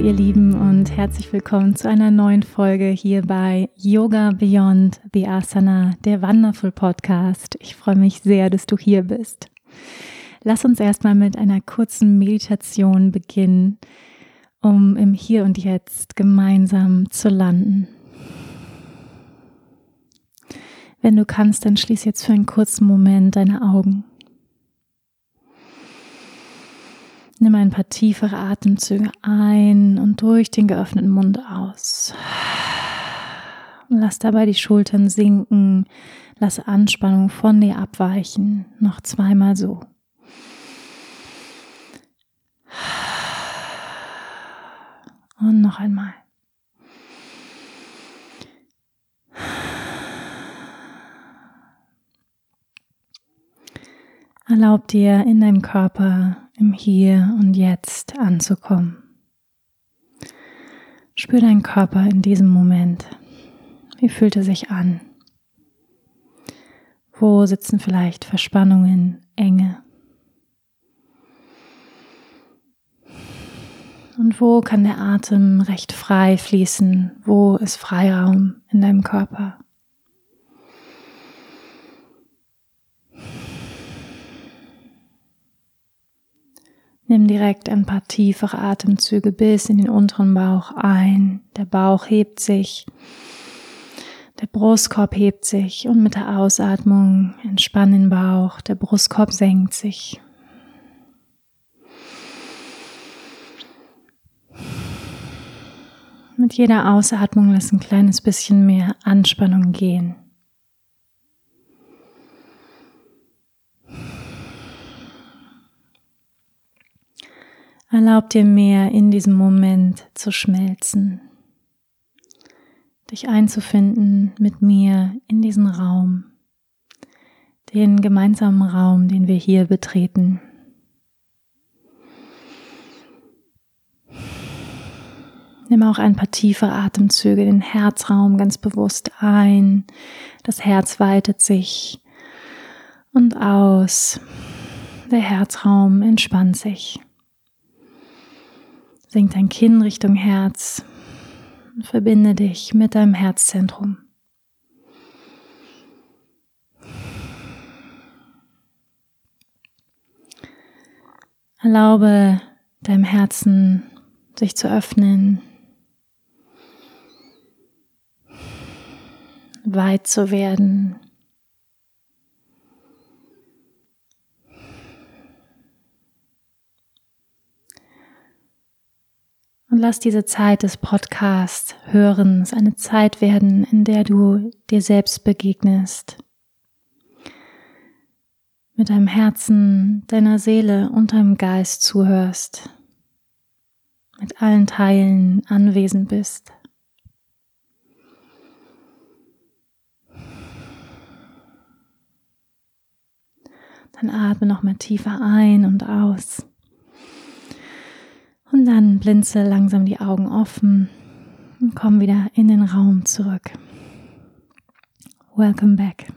Ihr Lieben und herzlich willkommen zu einer neuen Folge hier bei Yoga Beyond the Asana, der Wonderful Podcast. Ich freue mich sehr, dass du hier bist. Lass uns erstmal mit einer kurzen Meditation beginnen, um im Hier und Jetzt gemeinsam zu landen. Wenn du kannst, dann schließ jetzt für einen kurzen Moment deine Augen. Nimm ein paar tiefere Atemzüge ein und durch den geöffneten Mund aus. Lass dabei die Schultern sinken. Lass Anspannung von dir abweichen. Noch zweimal so. Und noch einmal. Erlaub dir in deinem Körper im Hier und Jetzt anzukommen. Spür deinen Körper in diesem Moment. Wie fühlt er sich an? Wo sitzen vielleicht Verspannungen, Enge? Und wo kann der Atem recht frei fließen? Wo ist Freiraum in deinem Körper? Nimm direkt ein paar tiefere Atemzüge bis in den unteren Bauch ein. Der Bauch hebt sich. Der Brustkorb hebt sich und mit der Ausatmung entspann den Bauch. Der Brustkorb senkt sich. Mit jeder Ausatmung lass ein kleines bisschen mehr Anspannung gehen. Erlaub dir mehr in diesem Moment zu schmelzen, dich einzufinden mit mir in diesen Raum, den gemeinsamen Raum, den wir hier betreten. Nimm auch ein paar tiefe Atemzüge, den Herzraum ganz bewusst ein. Das Herz weitet sich und aus. Der Herzraum entspannt sich. Senk dein Kinn Richtung Herz und verbinde dich mit deinem Herzzentrum. Erlaube deinem Herzen sich zu öffnen, weit zu werden. Und lass diese Zeit des Podcasts Hörens eine Zeit werden, in der du dir selbst begegnest. Mit deinem Herzen, deiner Seele und deinem Geist zuhörst. Mit allen Teilen anwesend bist. Dann atme nochmal tiefer ein und aus. Und dann blinze langsam die Augen offen und komm wieder in den Raum zurück. Welcome back.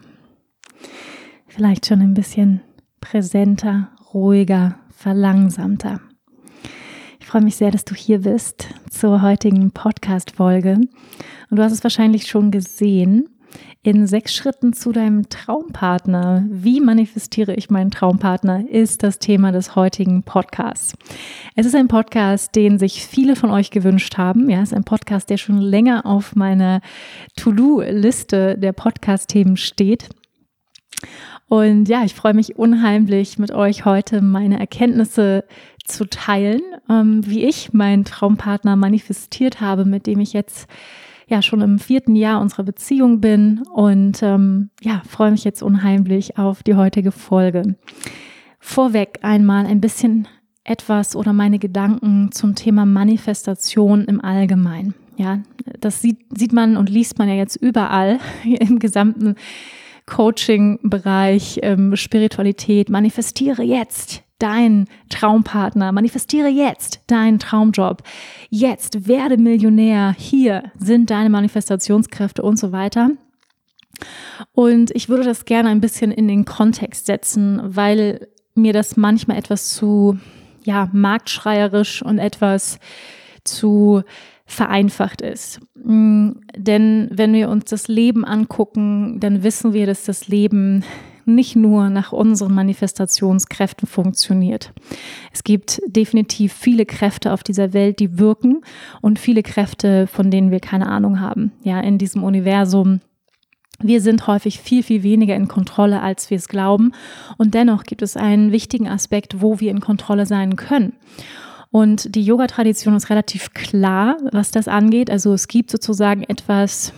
Vielleicht schon ein bisschen präsenter, ruhiger, verlangsamter. Ich freue mich sehr, dass du hier bist zur heutigen Podcast-Folge. Und du hast es wahrscheinlich schon gesehen in sechs Schritten zu deinem Traumpartner. Wie manifestiere ich meinen Traumpartner, ist das Thema des heutigen Podcasts. Es ist ein Podcast, den sich viele von euch gewünscht haben. Ja, es ist ein Podcast, der schon länger auf meiner To-Do-Liste der Podcast-Themen steht. Und ja, ich freue mich unheimlich, mit euch heute meine Erkenntnisse zu teilen, ähm, wie ich meinen Traumpartner manifestiert habe, mit dem ich jetzt ja schon im vierten Jahr unserer Beziehung bin und ähm, ja, freue mich jetzt unheimlich auf die heutige Folge. Vorweg einmal ein bisschen etwas oder meine Gedanken zum Thema Manifestation im Allgemeinen. Ja, das sieht, sieht man und liest man ja jetzt überall im gesamten Coaching-Bereich, ähm, Spiritualität. Manifestiere jetzt deinen Traumpartner, manifestiere jetzt deinen Traumjob. Jetzt werde Millionär. Hier sind deine Manifestationskräfte und so weiter. Und ich würde das gerne ein bisschen in den Kontext setzen, weil mir das manchmal etwas zu, ja, marktschreierisch und etwas zu vereinfacht ist. Mm, denn wenn wir uns das Leben angucken, dann wissen wir, dass das Leben nicht nur nach unseren Manifestationskräften funktioniert. Es gibt definitiv viele Kräfte auf dieser Welt, die wirken und viele Kräfte, von denen wir keine Ahnung haben. Ja, in diesem Universum wir sind häufig viel, viel weniger in Kontrolle, als wir es glauben. Und dennoch gibt es einen wichtigen Aspekt, wo wir in Kontrolle sein können. Und die Yoga-Tradition ist relativ klar, was das angeht. Also es gibt sozusagen etwas,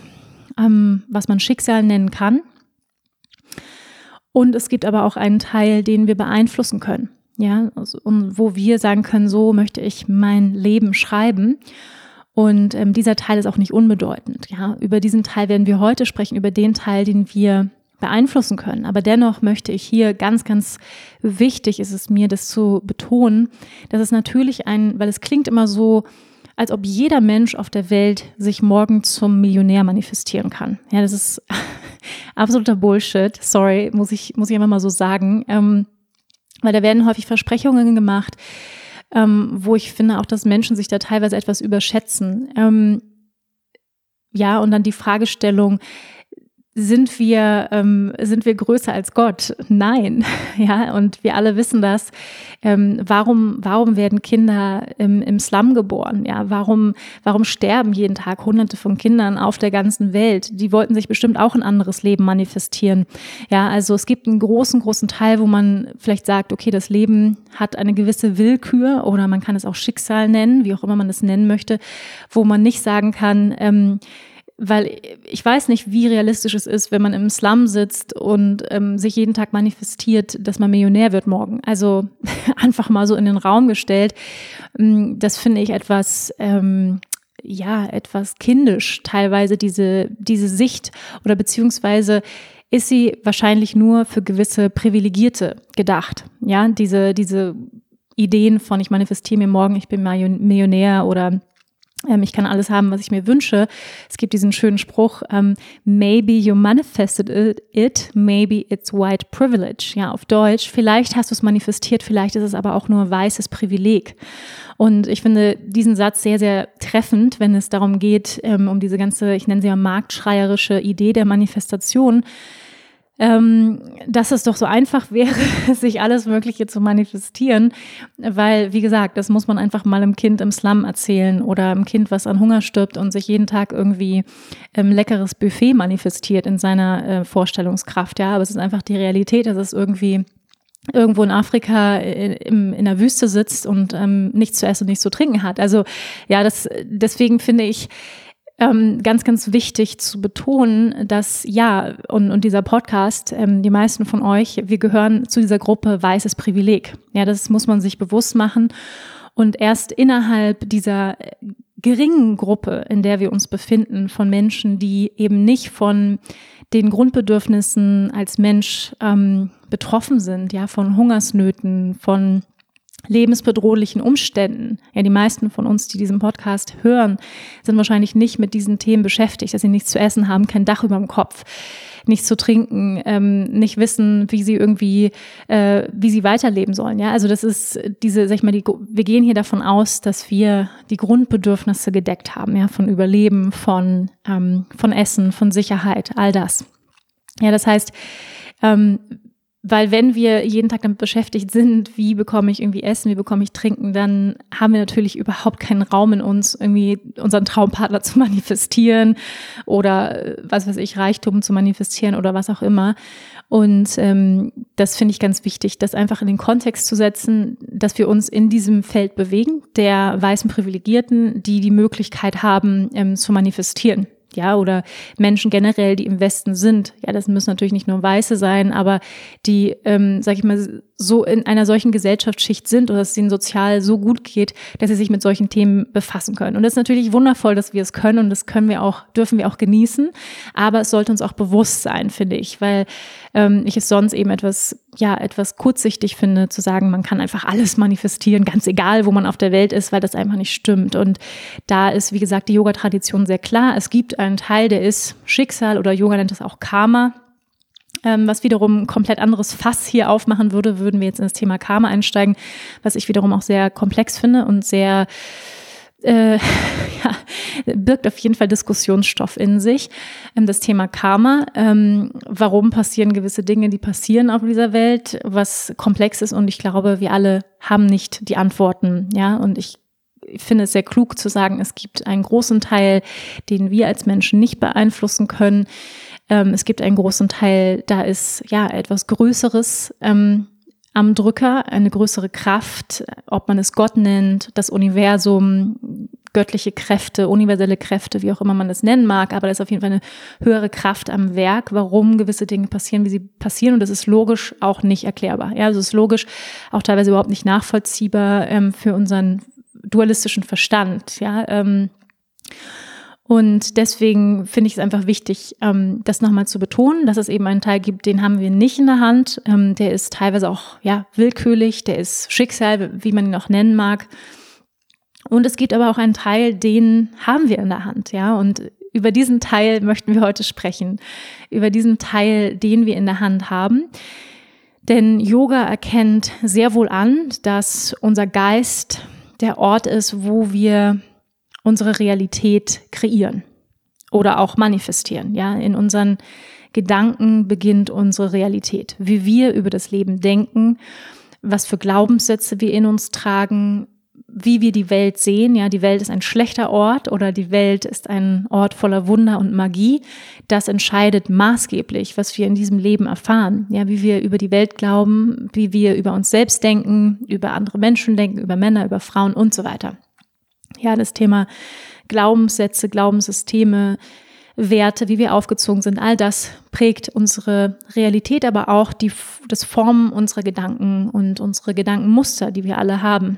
ähm, was man Schicksal nennen kann. Und es gibt aber auch einen Teil, den wir beeinflussen können. Ja, also, und wo wir sagen können, so möchte ich mein Leben schreiben. Und ähm, dieser Teil ist auch nicht unbedeutend. Ja, über diesen Teil werden wir heute sprechen, über den Teil, den wir beeinflussen können. Aber dennoch möchte ich hier ganz, ganz wichtig ist es mir, das zu betonen, dass es natürlich ein, weil es klingt immer so, als ob jeder Mensch auf der Welt sich morgen zum Millionär manifestieren kann. Ja, das ist absoluter Bullshit. Sorry, muss ich, muss ich einfach mal so sagen. Ähm, weil da werden häufig Versprechungen gemacht, ähm, wo ich finde auch, dass Menschen sich da teilweise etwas überschätzen. Ähm, ja, und dann die Fragestellung, sind wir, ähm, sind wir größer als Gott? Nein. Ja, und wir alle wissen das. Ähm, warum, warum werden Kinder im, im Slum geboren? Ja, warum, warum sterben jeden Tag Hunderte von Kindern auf der ganzen Welt? Die wollten sich bestimmt auch ein anderes Leben manifestieren. Ja, also es gibt einen großen, großen Teil, wo man vielleicht sagt, okay, das Leben hat eine gewisse Willkür oder man kann es auch Schicksal nennen, wie auch immer man es nennen möchte, wo man nicht sagen kann, ähm, weil ich weiß nicht, wie realistisch es ist, wenn man im Slum sitzt und ähm, sich jeden Tag manifestiert, dass man Millionär wird morgen. Also einfach mal so in den Raum gestellt. Mm, das finde ich etwas, ähm, ja, etwas kindisch, teilweise diese, diese Sicht oder beziehungsweise ist sie wahrscheinlich nur für gewisse Privilegierte gedacht. Ja, diese, diese Ideen von ich manifestiere mir morgen, ich bin Millionär oder ähm, ich kann alles haben, was ich mir wünsche. Es gibt diesen schönen Spruch, ähm, maybe you manifested it, maybe it's white privilege. Ja, auf Deutsch, vielleicht hast du es manifestiert, vielleicht ist es aber auch nur weißes Privileg. Und ich finde diesen Satz sehr, sehr treffend, wenn es darum geht, ähm, um diese ganze, ich nenne sie ja marktschreierische Idee der Manifestation ähm, dass es doch so einfach wäre, sich alles Mögliche zu manifestieren, weil, wie gesagt, das muss man einfach mal einem Kind im Slum erzählen oder einem Kind, was an Hunger stirbt und sich jeden Tag irgendwie ähm, leckeres Buffet manifestiert in seiner äh, Vorstellungskraft. Ja, aber es ist einfach die Realität, dass es irgendwie irgendwo in Afrika in, in, in der Wüste sitzt und ähm, nichts zu essen und nichts zu trinken hat. Also ja, das deswegen finde ich ähm, ganz, ganz wichtig zu betonen, dass ja, und, und dieser Podcast, ähm, die meisten von euch, wir gehören zu dieser Gruppe weißes Privileg. Ja, das muss man sich bewusst machen. Und erst innerhalb dieser äh, geringen Gruppe, in der wir uns befinden, von Menschen, die eben nicht von den Grundbedürfnissen als Mensch ähm, betroffen sind, ja, von Hungersnöten, von lebensbedrohlichen Umständen. Ja, die meisten von uns, die diesen Podcast hören, sind wahrscheinlich nicht mit diesen Themen beschäftigt, dass sie nichts zu essen haben, kein Dach über dem Kopf, nichts zu trinken, ähm, nicht wissen, wie sie irgendwie, äh, wie sie weiterleben sollen. Ja, also das ist diese, sag ich mal, die, wir gehen hier davon aus, dass wir die Grundbedürfnisse gedeckt haben, ja, von Überleben, von, ähm, von Essen, von Sicherheit, all das. Ja, das heißt, ähm, weil wenn wir jeden Tag damit beschäftigt sind, wie bekomme ich irgendwie Essen, wie bekomme ich Trinken, dann haben wir natürlich überhaupt keinen Raum in uns, irgendwie unseren Traumpartner zu manifestieren oder äh, was weiß ich, Reichtum zu manifestieren oder was auch immer. Und ähm, das finde ich ganz wichtig, das einfach in den Kontext zu setzen, dass wir uns in diesem Feld bewegen, der weißen Privilegierten, die die Möglichkeit haben ähm, zu manifestieren ja, oder Menschen generell, die im Westen sind. Ja, das müssen natürlich nicht nur Weiße sein, aber die, ähm, sag ich mal, so in einer solchen Gesellschaftsschicht sind oder es ihnen sozial so gut geht, dass sie sich mit solchen Themen befassen können. Und das ist natürlich wundervoll, dass wir es können und das können wir auch, dürfen wir auch genießen. Aber es sollte uns auch bewusst sein, finde ich, weil ähm, ich es sonst eben etwas, ja, etwas kurzsichtig finde, zu sagen, man kann einfach alles manifestieren, ganz egal, wo man auf der Welt ist, weil das einfach nicht stimmt. Und da ist, wie gesagt, die Yoga-Tradition sehr klar. Es gibt einen Teil, der ist Schicksal oder Yoga nennt es auch Karma ähm, was wiederum ein komplett anderes Fass hier aufmachen würde, würden wir jetzt in das Thema Karma einsteigen, was ich wiederum auch sehr komplex finde und sehr äh, ja, birgt auf jeden Fall Diskussionsstoff in sich. Ähm, das Thema Karma, ähm, warum passieren gewisse Dinge, die passieren auf dieser Welt, was komplex ist und ich glaube, wir alle haben nicht die Antworten, ja, und ich ich finde es sehr klug zu sagen, es gibt einen großen Teil, den wir als Menschen nicht beeinflussen können. Ähm, es gibt einen großen Teil, da ist ja etwas Größeres ähm, am Drücker, eine größere Kraft, ob man es Gott nennt, das Universum, göttliche Kräfte, universelle Kräfte, wie auch immer man es nennen mag, aber da ist auf jeden Fall eine höhere Kraft am Werk, warum gewisse Dinge passieren, wie sie passieren und das ist logisch auch nicht erklärbar. Ja, also es ist logisch auch teilweise überhaupt nicht nachvollziehbar ähm, für unseren dualistischen Verstand. Ja, ähm, und deswegen finde ich es einfach wichtig, ähm, das nochmal zu betonen, dass es eben einen Teil gibt, den haben wir nicht in der Hand. Ähm, der ist teilweise auch ja willkürlich, der ist Schicksal, wie man ihn auch nennen mag. Und es gibt aber auch einen Teil, den haben wir in der Hand, ja. Und über diesen Teil möchten wir heute sprechen. Über diesen Teil, den wir in der Hand haben. Denn Yoga erkennt sehr wohl an, dass unser Geist der Ort ist, wo wir unsere Realität kreieren oder auch manifestieren. Ja, in unseren Gedanken beginnt unsere Realität. Wie wir über das Leben denken, was für Glaubenssätze wir in uns tragen, wie wir die Welt sehen. Ja, die Welt ist ein schlechter Ort oder die Welt ist ein Ort voller Wunder und Magie. Das entscheidet maßgeblich, was wir in diesem Leben erfahren. Ja, wie wir über die Welt glauben, wie wir über uns selbst denken, über andere Menschen denken, über Männer, über Frauen und so weiter. Ja, das Thema Glaubenssätze, Glaubenssysteme, Werte, wie wir aufgezogen sind, all das prägt unsere Realität, aber auch die, das Formen unserer Gedanken und unsere Gedankenmuster, die wir alle haben.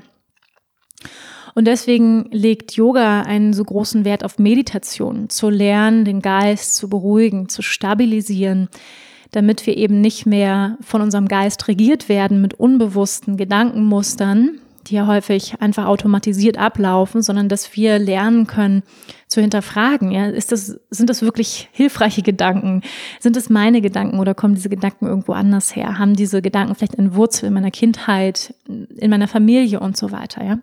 Und deswegen legt Yoga einen so großen Wert auf Meditation, zu lernen, den Geist zu beruhigen, zu stabilisieren, damit wir eben nicht mehr von unserem Geist regiert werden mit unbewussten Gedankenmustern, die ja häufig einfach automatisiert ablaufen, sondern dass wir lernen können zu hinterfragen. Ja, ist das, sind das wirklich hilfreiche Gedanken? Sind es meine Gedanken oder kommen diese Gedanken irgendwo anders her? Haben diese Gedanken vielleicht eine Wurzel in meiner Kindheit, in meiner Familie und so weiter? Ja.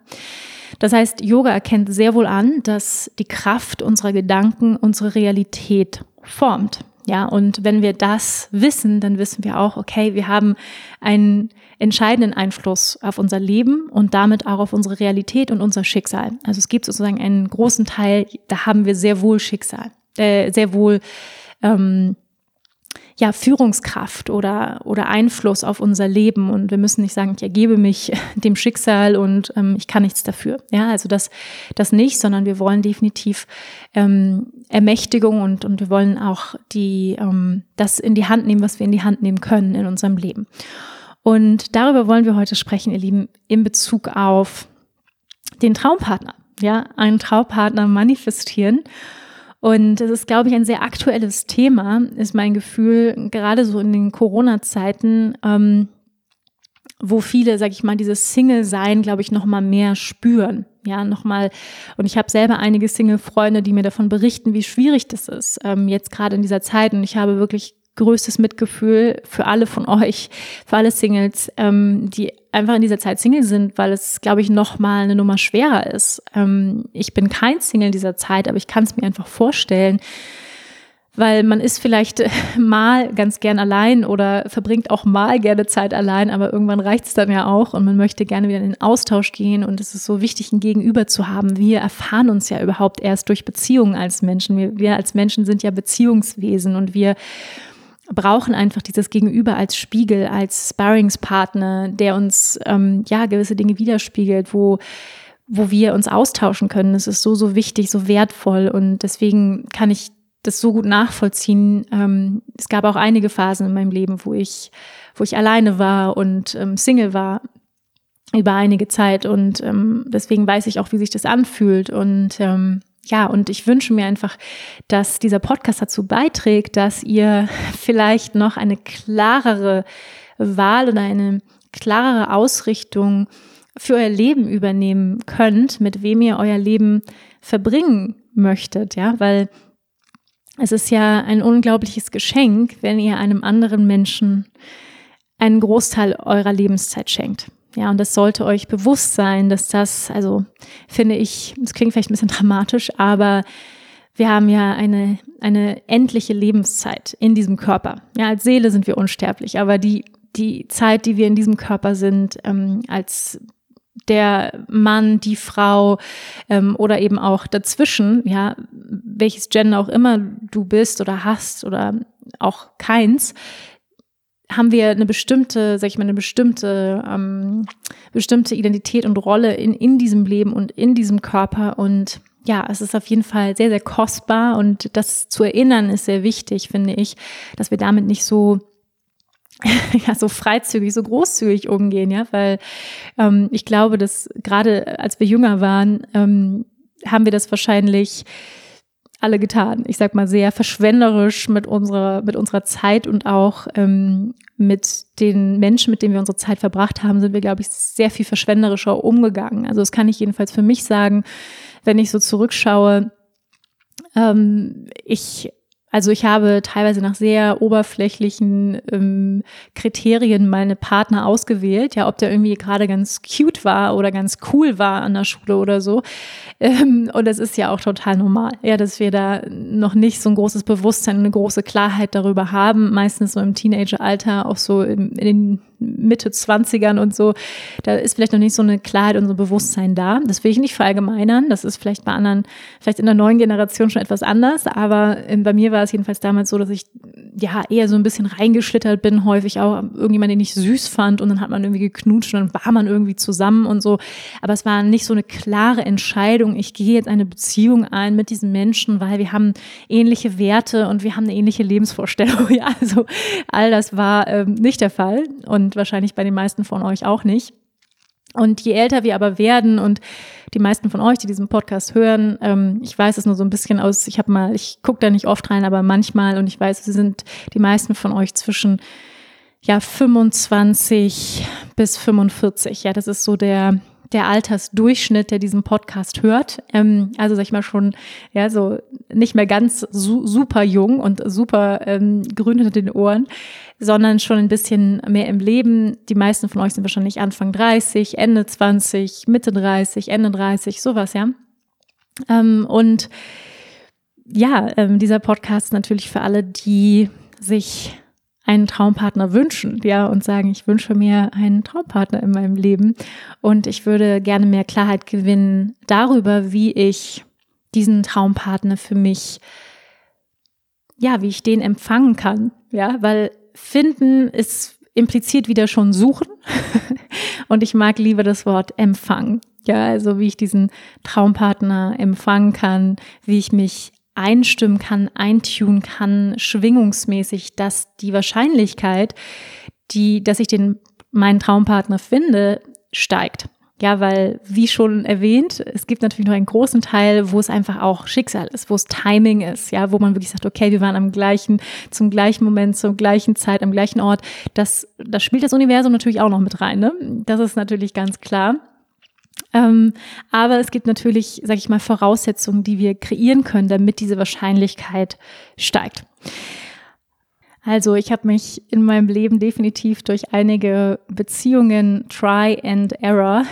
Das heißt, Yoga erkennt sehr wohl an, dass die Kraft unserer Gedanken unsere Realität formt. Ja, und wenn wir das wissen, dann wissen wir auch, okay, wir haben einen entscheidenden Einfluss auf unser Leben und damit auch auf unsere Realität und unser Schicksal. Also es gibt sozusagen einen großen Teil, da haben wir sehr wohl Schicksal, äh, sehr wohl ähm, ja, Führungskraft oder, oder Einfluss auf unser Leben. Und wir müssen nicht sagen, ich ergebe mich dem Schicksal und ähm, ich kann nichts dafür. Ja, also das, das nicht, sondern wir wollen definitiv ähm, Ermächtigung und, und wir wollen auch die, ähm, das in die Hand nehmen, was wir in die Hand nehmen können in unserem Leben. Und darüber wollen wir heute sprechen, ihr Lieben, in Bezug auf den Traumpartner. Ja, einen Traumpartner manifestieren. Und das ist, glaube ich, ein sehr aktuelles Thema, ist mein Gefühl, gerade so in den Corona-Zeiten, ähm, wo viele, sag ich mal, dieses Single-Sein, glaube ich, noch mal mehr spüren. Ja, nochmal, und ich habe selber einige Single-Freunde, die mir davon berichten, wie schwierig das ist, ähm, jetzt gerade in dieser Zeit. Und ich habe wirklich größtes Mitgefühl für alle von euch, für alle Singles, ähm, die einfach in dieser Zeit Single sind, weil es, glaube ich, noch mal eine Nummer schwerer ist. Ähm, ich bin kein Single dieser Zeit, aber ich kann es mir einfach vorstellen, weil man ist vielleicht mal ganz gern allein oder verbringt auch mal gerne Zeit allein, aber irgendwann reicht es dann ja auch und man möchte gerne wieder in den Austausch gehen und es ist so wichtig, ein Gegenüber zu haben. Wir erfahren uns ja überhaupt erst durch Beziehungen als Menschen. Wir, wir als Menschen sind ja Beziehungswesen und wir brauchen einfach dieses Gegenüber als Spiegel, als Sparringspartner, der uns ähm, ja gewisse Dinge widerspiegelt, wo wo wir uns austauschen können. Das ist so so wichtig, so wertvoll und deswegen kann ich das so gut nachvollziehen. Ähm, es gab auch einige Phasen in meinem Leben, wo ich, wo ich alleine war und ähm, Single war über einige Zeit und ähm, deswegen weiß ich auch, wie sich das anfühlt und ähm, ja, und ich wünsche mir einfach, dass dieser Podcast dazu beiträgt, dass ihr vielleicht noch eine klarere Wahl oder eine klarere Ausrichtung für euer Leben übernehmen könnt, mit wem ihr euer Leben verbringen möchtet, ja, weil es ist ja ein unglaubliches Geschenk, wenn ihr einem anderen Menschen einen Großteil eurer Lebenszeit schenkt. Ja, und das sollte euch bewusst sein, dass das, also finde ich, das klingt vielleicht ein bisschen dramatisch, aber wir haben ja eine, eine endliche Lebenszeit in diesem Körper. Ja, als Seele sind wir unsterblich, aber die, die Zeit, die wir in diesem Körper sind, ähm, als der Mann, die Frau ähm, oder eben auch dazwischen, ja, welches Gender auch immer du bist oder hast oder auch keins, haben wir eine bestimmte, sag ich mal, eine bestimmte, ähm, bestimmte Identität und Rolle in, in diesem Leben und in diesem Körper. Und ja, es ist auf jeden Fall sehr, sehr kostbar und das zu erinnern ist sehr wichtig, finde ich, dass wir damit nicht so ja, so freizügig, so großzügig umgehen, ja, weil ähm, ich glaube, dass gerade als wir jünger waren, ähm, haben wir das wahrscheinlich alle getan. Ich sag mal sehr verschwenderisch mit unserer, mit unserer Zeit und auch ähm, mit den Menschen, mit denen wir unsere Zeit verbracht haben, sind wir, glaube ich, sehr viel verschwenderischer umgegangen. Also das kann ich jedenfalls für mich sagen, wenn ich so zurückschaue. Ähm, ich also ich habe teilweise nach sehr oberflächlichen ähm, Kriterien meine Partner ausgewählt, ja, ob der irgendwie gerade ganz cute war oder ganz cool war an der Schule oder so. Ähm, und das ist ja auch total normal, ja, dass wir da noch nicht so ein großes Bewusstsein, eine große Klarheit darüber haben, meistens so im Teenageralter, auch so in, in den Mitte 20ern und so, da ist vielleicht noch nicht so eine Klarheit und so ein Bewusstsein da. Das will ich nicht verallgemeinern. Das ist vielleicht bei anderen, vielleicht in der neuen Generation schon etwas anders. Aber ähm, bei mir war es jedenfalls damals so, dass ich ja eher so ein bisschen reingeschlittert bin, häufig auch irgendjemand, den ich süß fand und dann hat man irgendwie geknutscht und dann war man irgendwie zusammen und so. Aber es war nicht so eine klare Entscheidung, ich gehe jetzt eine Beziehung ein mit diesen Menschen, weil wir haben ähnliche Werte und wir haben eine ähnliche Lebensvorstellung. Ja, also all das war ähm, nicht der Fall. Und und wahrscheinlich bei den meisten von euch auch nicht. Und je älter wir aber werden und die meisten von euch, die diesen Podcast hören, ähm, ich weiß es nur so ein bisschen aus, ich habe mal, ich gucke da nicht oft rein, aber manchmal und ich weiß, sie sind die meisten von euch zwischen ja 25 bis 45. Ja, das ist so der der Altersdurchschnitt, der diesen Podcast hört. Ähm, also sag ich mal schon, ja, so nicht mehr ganz su super jung und super ähm, grün hinter den Ohren, sondern schon ein bisschen mehr im Leben. Die meisten von euch sind wahrscheinlich Anfang 30, Ende 20, Mitte 30, Ende 30, sowas, ja. Ähm, und ja, ähm, dieser Podcast natürlich für alle, die sich einen Traumpartner wünschen, ja, und sagen, ich wünsche mir einen Traumpartner in meinem Leben und ich würde gerne mehr Klarheit gewinnen darüber, wie ich diesen Traumpartner für mich, ja, wie ich den empfangen kann, ja, weil finden ist impliziert wieder schon suchen und ich mag lieber das Wort empfangen. Ja, also wie ich diesen Traumpartner empfangen kann, wie ich mich einstimmen kann, eintun kann, schwingungsmäßig, dass die Wahrscheinlichkeit, die, dass ich den, meinen Traumpartner finde, steigt. Ja, weil, wie schon erwähnt, es gibt natürlich noch einen großen Teil, wo es einfach auch Schicksal ist, wo es Timing ist, ja, wo man wirklich sagt, okay, wir waren am gleichen, zum gleichen Moment, zur gleichen Zeit, am gleichen Ort. Das, das spielt das Universum natürlich auch noch mit rein, ne? Das ist natürlich ganz klar. Ähm, aber es gibt natürlich, sage ich mal, Voraussetzungen, die wir kreieren können, damit diese Wahrscheinlichkeit steigt. Also ich habe mich in meinem Leben definitiv durch einige Beziehungen Try and Error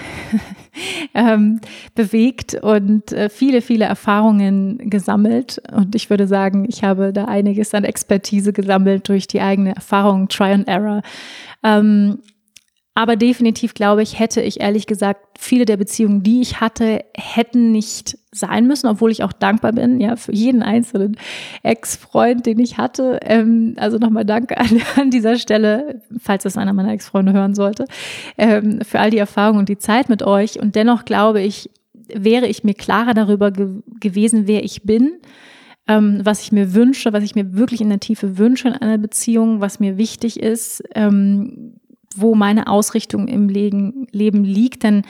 ähm, bewegt und äh, viele, viele Erfahrungen gesammelt. Und ich würde sagen, ich habe da einiges an Expertise gesammelt durch die eigene Erfahrung Try and Error. Ähm, aber definitiv glaube ich, hätte ich ehrlich gesagt, viele der Beziehungen, die ich hatte, hätten nicht sein müssen, obwohl ich auch dankbar bin, ja, für jeden einzelnen Ex-Freund, den ich hatte. Ähm, also nochmal Danke an, an, dieser Stelle, falls das einer meiner Ex-Freunde hören sollte, ähm, für all die Erfahrungen und die Zeit mit euch. Und dennoch glaube ich, wäre ich mir klarer darüber ge gewesen, wer ich bin, ähm, was ich mir wünsche, was ich mir wirklich in der Tiefe wünsche in einer Beziehung, was mir wichtig ist, ähm, wo meine Ausrichtung im Leben, Leben liegt. Denn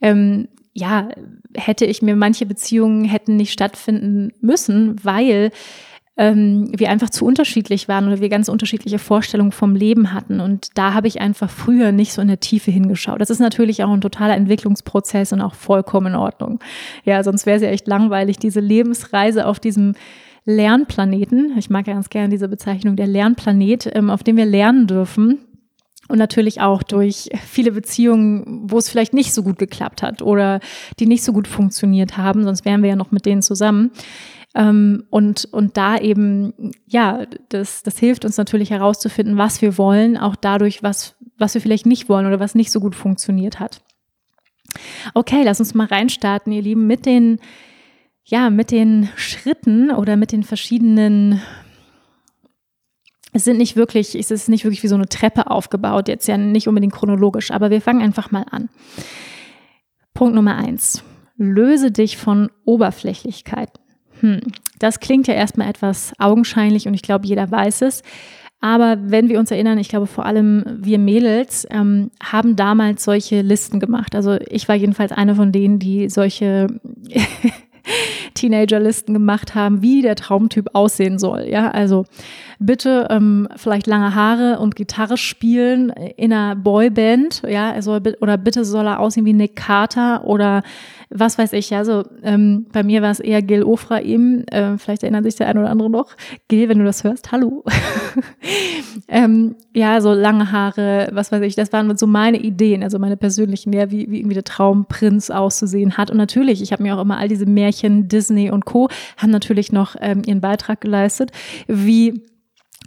ähm, ja, hätte ich mir manche Beziehungen hätten nicht stattfinden müssen, weil ähm, wir einfach zu unterschiedlich waren oder wir ganz unterschiedliche Vorstellungen vom Leben hatten. Und da habe ich einfach früher nicht so in der Tiefe hingeschaut. Das ist natürlich auch ein totaler Entwicklungsprozess und auch vollkommen in Ordnung. Ja, sonst wäre es ja echt langweilig, diese Lebensreise auf diesem Lernplaneten. Ich mag ja ganz gerne diese Bezeichnung, der Lernplanet, ähm, auf dem wir lernen dürfen. Und natürlich auch durch viele Beziehungen, wo es vielleicht nicht so gut geklappt hat oder die nicht so gut funktioniert haben, sonst wären wir ja noch mit denen zusammen. Ähm, und, und da eben, ja, das, das hilft uns natürlich herauszufinden, was wir wollen, auch dadurch, was, was wir vielleicht nicht wollen oder was nicht so gut funktioniert hat. Okay, lass uns mal reinstarten, ihr Lieben, mit den, ja, mit den Schritten oder mit den verschiedenen es sind nicht wirklich, es ist nicht wirklich wie so eine Treppe aufgebaut, jetzt ja nicht unbedingt chronologisch, aber wir fangen einfach mal an. Punkt Nummer eins. Löse dich von Oberflächlichkeiten. Hm, das klingt ja erstmal etwas augenscheinlich und ich glaube, jeder weiß es. Aber wenn wir uns erinnern, ich glaube vor allem wir Mädels ähm, haben damals solche Listen gemacht. Also ich war jedenfalls eine von denen, die solche Teenager-Listen gemacht haben, wie der Traumtyp aussehen soll. Ja, also bitte ähm, vielleicht lange Haare und Gitarre spielen in einer Boyband. Ja, er soll oder bitte soll er aussehen wie Nick Carter oder was weiß ich, ja, so ähm, bei mir war es eher Gil Ofraim, äh, vielleicht erinnert sich der ein oder andere noch. Gil, wenn du das hörst, hallo. ähm, ja, so lange Haare, was weiß ich, das waren so meine Ideen, also meine persönlichen, ja, wie, wie irgendwie der Traumprinz auszusehen hat. Und natürlich, ich habe mir auch immer all diese Märchen, Disney und Co. haben natürlich noch ähm, ihren Beitrag geleistet, wie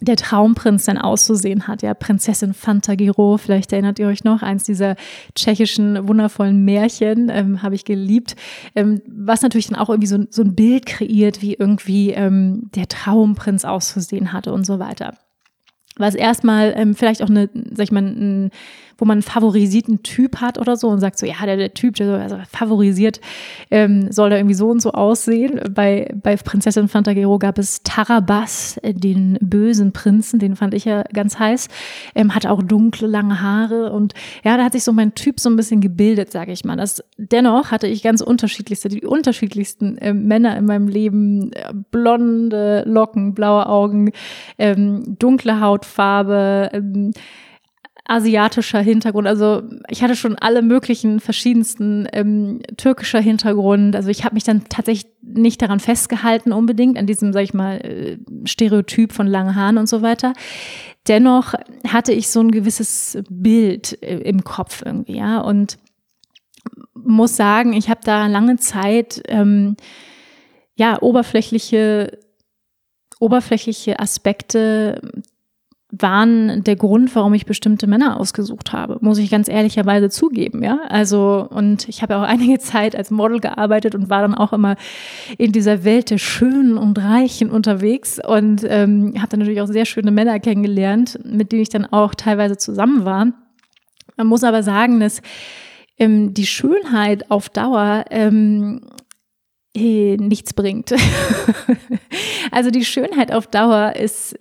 der Traumprinz dann auszusehen hat. Ja, Prinzessin Fantagiro, vielleicht erinnert ihr euch noch, eins dieser tschechischen wundervollen Märchen, ähm, habe ich geliebt, ähm, was natürlich dann auch irgendwie so, so ein Bild kreiert, wie irgendwie ähm, der Traumprinz auszusehen hatte und so weiter. Was erstmal ähm, vielleicht auch eine, sag ich mal, ein wo man einen favorisierten Typ hat oder so und sagt so, ja, der, der Typ, der also favorisiert, ähm, soll da irgendwie so und so aussehen. Bei, bei Prinzessin Fantagiro gab es Tarabas, äh, den bösen Prinzen, den fand ich ja ganz heiß, ähm, hat auch dunkle, lange Haare und ja, da hat sich so mein Typ so ein bisschen gebildet, sage ich mal. Das, dennoch hatte ich ganz unterschiedlichste, die unterschiedlichsten äh, Männer in meinem Leben, äh, blonde Locken, blaue Augen, ähm, dunkle Hautfarbe, ähm, asiatischer Hintergrund. Also ich hatte schon alle möglichen verschiedensten ähm, türkischer Hintergrund. Also ich habe mich dann tatsächlich nicht daran festgehalten unbedingt an diesem, sag ich mal, äh, Stereotyp von langen Haaren und so weiter. Dennoch hatte ich so ein gewisses Bild äh, im Kopf irgendwie, ja. Und muss sagen, ich habe da lange Zeit ähm, ja oberflächliche oberflächliche Aspekte waren der Grund, warum ich bestimmte Männer ausgesucht habe, muss ich ganz ehrlicherweise zugeben, ja. Also, und ich habe auch einige Zeit als Model gearbeitet und war dann auch immer in dieser Welt der Schönen und Reichen unterwegs und ähm, habe dann natürlich auch sehr schöne Männer kennengelernt, mit denen ich dann auch teilweise zusammen war. Man muss aber sagen, dass ähm, die Schönheit auf Dauer ähm, eh, nichts bringt. also die Schönheit auf Dauer ist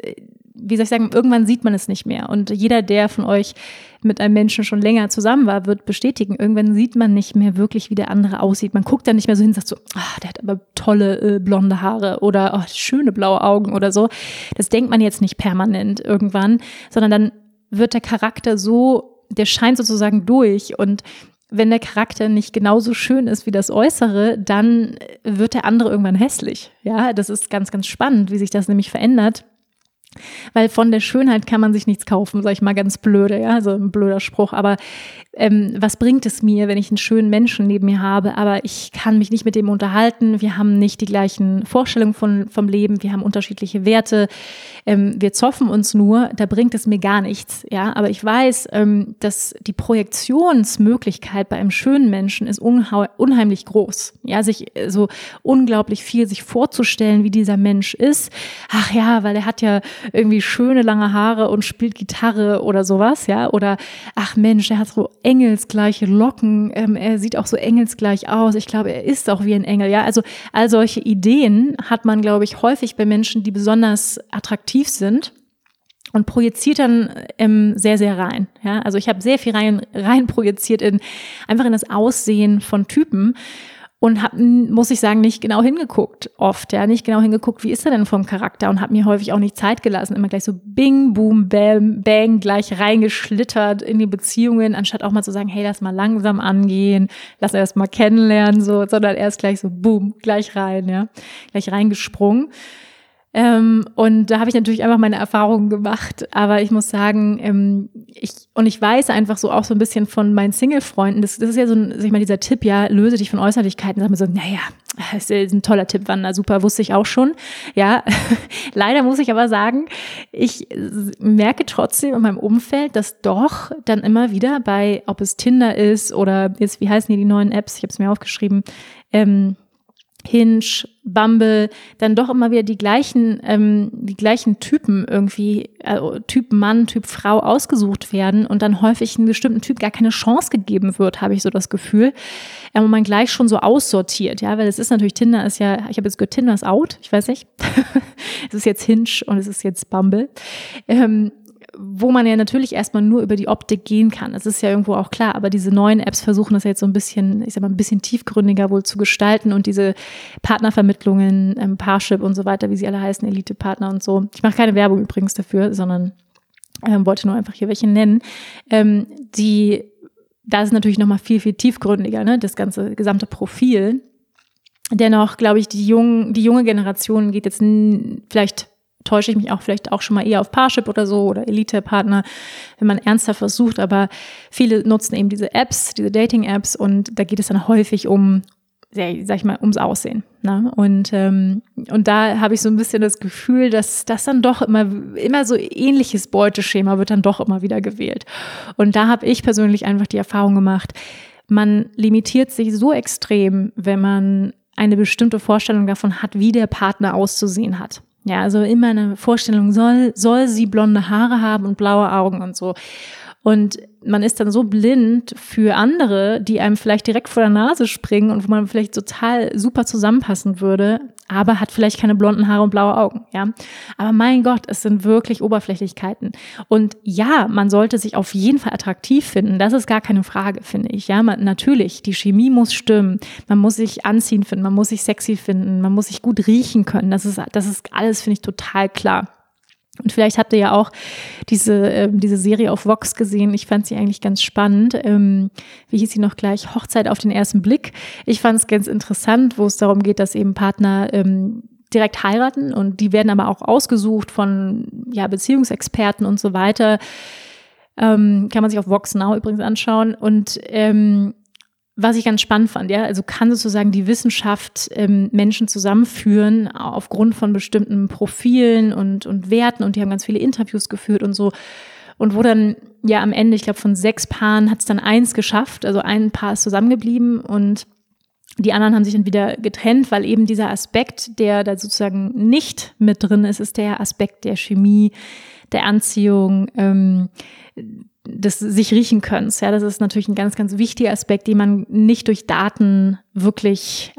wie soll ich sagen, irgendwann sieht man es nicht mehr. Und jeder, der von euch mit einem Menschen schon länger zusammen war, wird bestätigen, irgendwann sieht man nicht mehr wirklich, wie der andere aussieht. Man guckt dann nicht mehr so hin und sagt so, ah, der hat aber tolle äh, blonde Haare oder oh, schöne blaue Augen oder so. Das denkt man jetzt nicht permanent irgendwann, sondern dann wird der Charakter so, der scheint sozusagen durch und wenn der Charakter nicht genauso schön ist wie das Äußere, dann wird der andere irgendwann hässlich. Ja, das ist ganz, ganz spannend, wie sich das nämlich verändert. Weil von der Schönheit kann man sich nichts kaufen, sag ich mal ganz blöde, ja, also ein blöder Spruch. Aber ähm, was bringt es mir, wenn ich einen schönen Menschen neben mir habe, aber ich kann mich nicht mit dem unterhalten, wir haben nicht die gleichen Vorstellungen von, vom Leben, wir haben unterschiedliche Werte, ähm, wir zoffen uns nur, da bringt es mir gar nichts, ja. Aber ich weiß, ähm, dass die Projektionsmöglichkeit bei einem schönen Menschen ist unheimlich groß, ja, sich äh, so unglaublich viel sich vorzustellen, wie dieser Mensch ist. Ach ja, weil er hat ja irgendwie schöne lange Haare und spielt Gitarre oder sowas, ja, oder ach Mensch, er hat so engelsgleiche Locken, ähm, er sieht auch so engelsgleich aus, ich glaube, er ist auch wie ein Engel, ja. Also all solche Ideen hat man, glaube ich, häufig bei Menschen, die besonders attraktiv sind und projiziert dann ähm, sehr, sehr rein. Ja? Also ich habe sehr viel rein, rein projiziert in einfach in das Aussehen von Typen und habe, muss ich sagen, nicht genau hingeguckt, oft, ja, nicht genau hingeguckt, wie ist er denn vom Charakter und habe mir häufig auch nicht Zeit gelassen, immer gleich so bing, boom, bam, bang, gleich reingeschlittert in die Beziehungen, anstatt auch mal zu sagen, hey, lass mal langsam angehen, lass erst mal kennenlernen, so, sondern erst gleich so boom, gleich rein, ja, gleich reingesprungen. Ähm, und da habe ich natürlich einfach meine Erfahrungen gemacht. Aber ich muss sagen, ähm, ich, und ich weiß einfach so auch so ein bisschen von meinen Single-Freunden, das, das ist ja so ein, sag ich mal, dieser Tipp, ja, löse dich von Äußerlichkeiten. Sag mir so, naja, ist ein toller Tipp, Wanda, super, wusste ich auch schon. Ja, leider muss ich aber sagen, ich merke trotzdem in meinem Umfeld, dass doch dann immer wieder bei, ob es Tinder ist oder jetzt, wie heißen die, die neuen Apps, ich habe es mir aufgeschrieben, ähm, Hinge, Bumble, dann doch immer wieder die gleichen, ähm, die gleichen Typen irgendwie, äh, Typ Mann, Typ Frau ausgesucht werden und dann häufig einem bestimmten Typ gar keine Chance gegeben wird, habe ich so das Gefühl. Ähm, und man gleich schon so aussortiert, ja, weil es ist natürlich, Tinder ist ja, ich habe jetzt gehört, Tinder ist out, ich weiß nicht. es ist jetzt Hinge und es ist jetzt Bumble. Ähm, wo man ja natürlich erstmal nur über die Optik gehen kann. Das ist ja irgendwo auch klar. Aber diese neuen Apps versuchen das jetzt so ein bisschen, ich sag mal, ein bisschen tiefgründiger wohl zu gestalten und diese Partnervermittlungen, ähm, Parship und so weiter, wie sie alle heißen, Elite-Partner und so. Ich mache keine Werbung übrigens dafür, sondern ähm, wollte nur einfach hier welche nennen. Ähm, die, da ist natürlich nochmal viel, viel tiefgründiger, ne, das ganze gesamte Profil. Dennoch glaube ich, die, jungen, die junge Generation geht jetzt vielleicht täusche ich mich auch vielleicht auch schon mal eher auf Parship oder so oder Elite-Partner, wenn man ernsthaft versucht. Aber viele nutzen eben diese Apps, diese Dating-Apps und da geht es dann häufig um, sag ich mal, ums Aussehen. Ne? Und, ähm, und da habe ich so ein bisschen das Gefühl, dass das dann doch immer, immer so ähnliches Beuteschema wird dann doch immer wieder gewählt. Und da habe ich persönlich einfach die Erfahrung gemacht, man limitiert sich so extrem, wenn man eine bestimmte Vorstellung davon hat, wie der Partner auszusehen hat. Ja, also immer eine Vorstellung, soll, soll sie blonde Haare haben und blaue Augen und so. Und man ist dann so blind für andere, die einem vielleicht direkt vor der Nase springen und wo man vielleicht total super zusammenpassen würde, aber hat vielleicht keine blonden Haare und blaue Augen, ja. Aber mein Gott, es sind wirklich Oberflächlichkeiten. Und ja, man sollte sich auf jeden Fall attraktiv finden. Das ist gar keine Frage, finde ich. Ja, man, natürlich, die Chemie muss stimmen. Man muss sich anziehen finden, man muss sich sexy finden, man muss sich gut riechen können. Das ist, das ist alles, finde ich, total klar. Und vielleicht habt ihr ja auch diese, äh, diese Serie auf Vox gesehen. Ich fand sie eigentlich ganz spannend. Ähm, wie hieß sie noch gleich? Hochzeit auf den ersten Blick. Ich fand es ganz interessant, wo es darum geht, dass eben Partner ähm, direkt heiraten und die werden aber auch ausgesucht von ja, Beziehungsexperten und so weiter. Ähm, kann man sich auf Vox Now übrigens anschauen. Und ähm, was ich ganz spannend fand, ja, also kann sozusagen die Wissenschaft ähm, Menschen zusammenführen aufgrund von bestimmten Profilen und, und Werten und die haben ganz viele Interviews geführt und so. Und wo dann ja am Ende, ich glaube, von sechs Paaren hat es dann eins geschafft, also ein Paar ist zusammengeblieben und die anderen haben sich dann wieder getrennt, weil eben dieser Aspekt, der da sozusagen nicht mit drin ist, ist der Aspekt der Chemie, der Anziehung, ähm, des sich riechen können. Ja, das ist natürlich ein ganz, ganz wichtiger Aspekt, den man nicht durch Daten wirklich,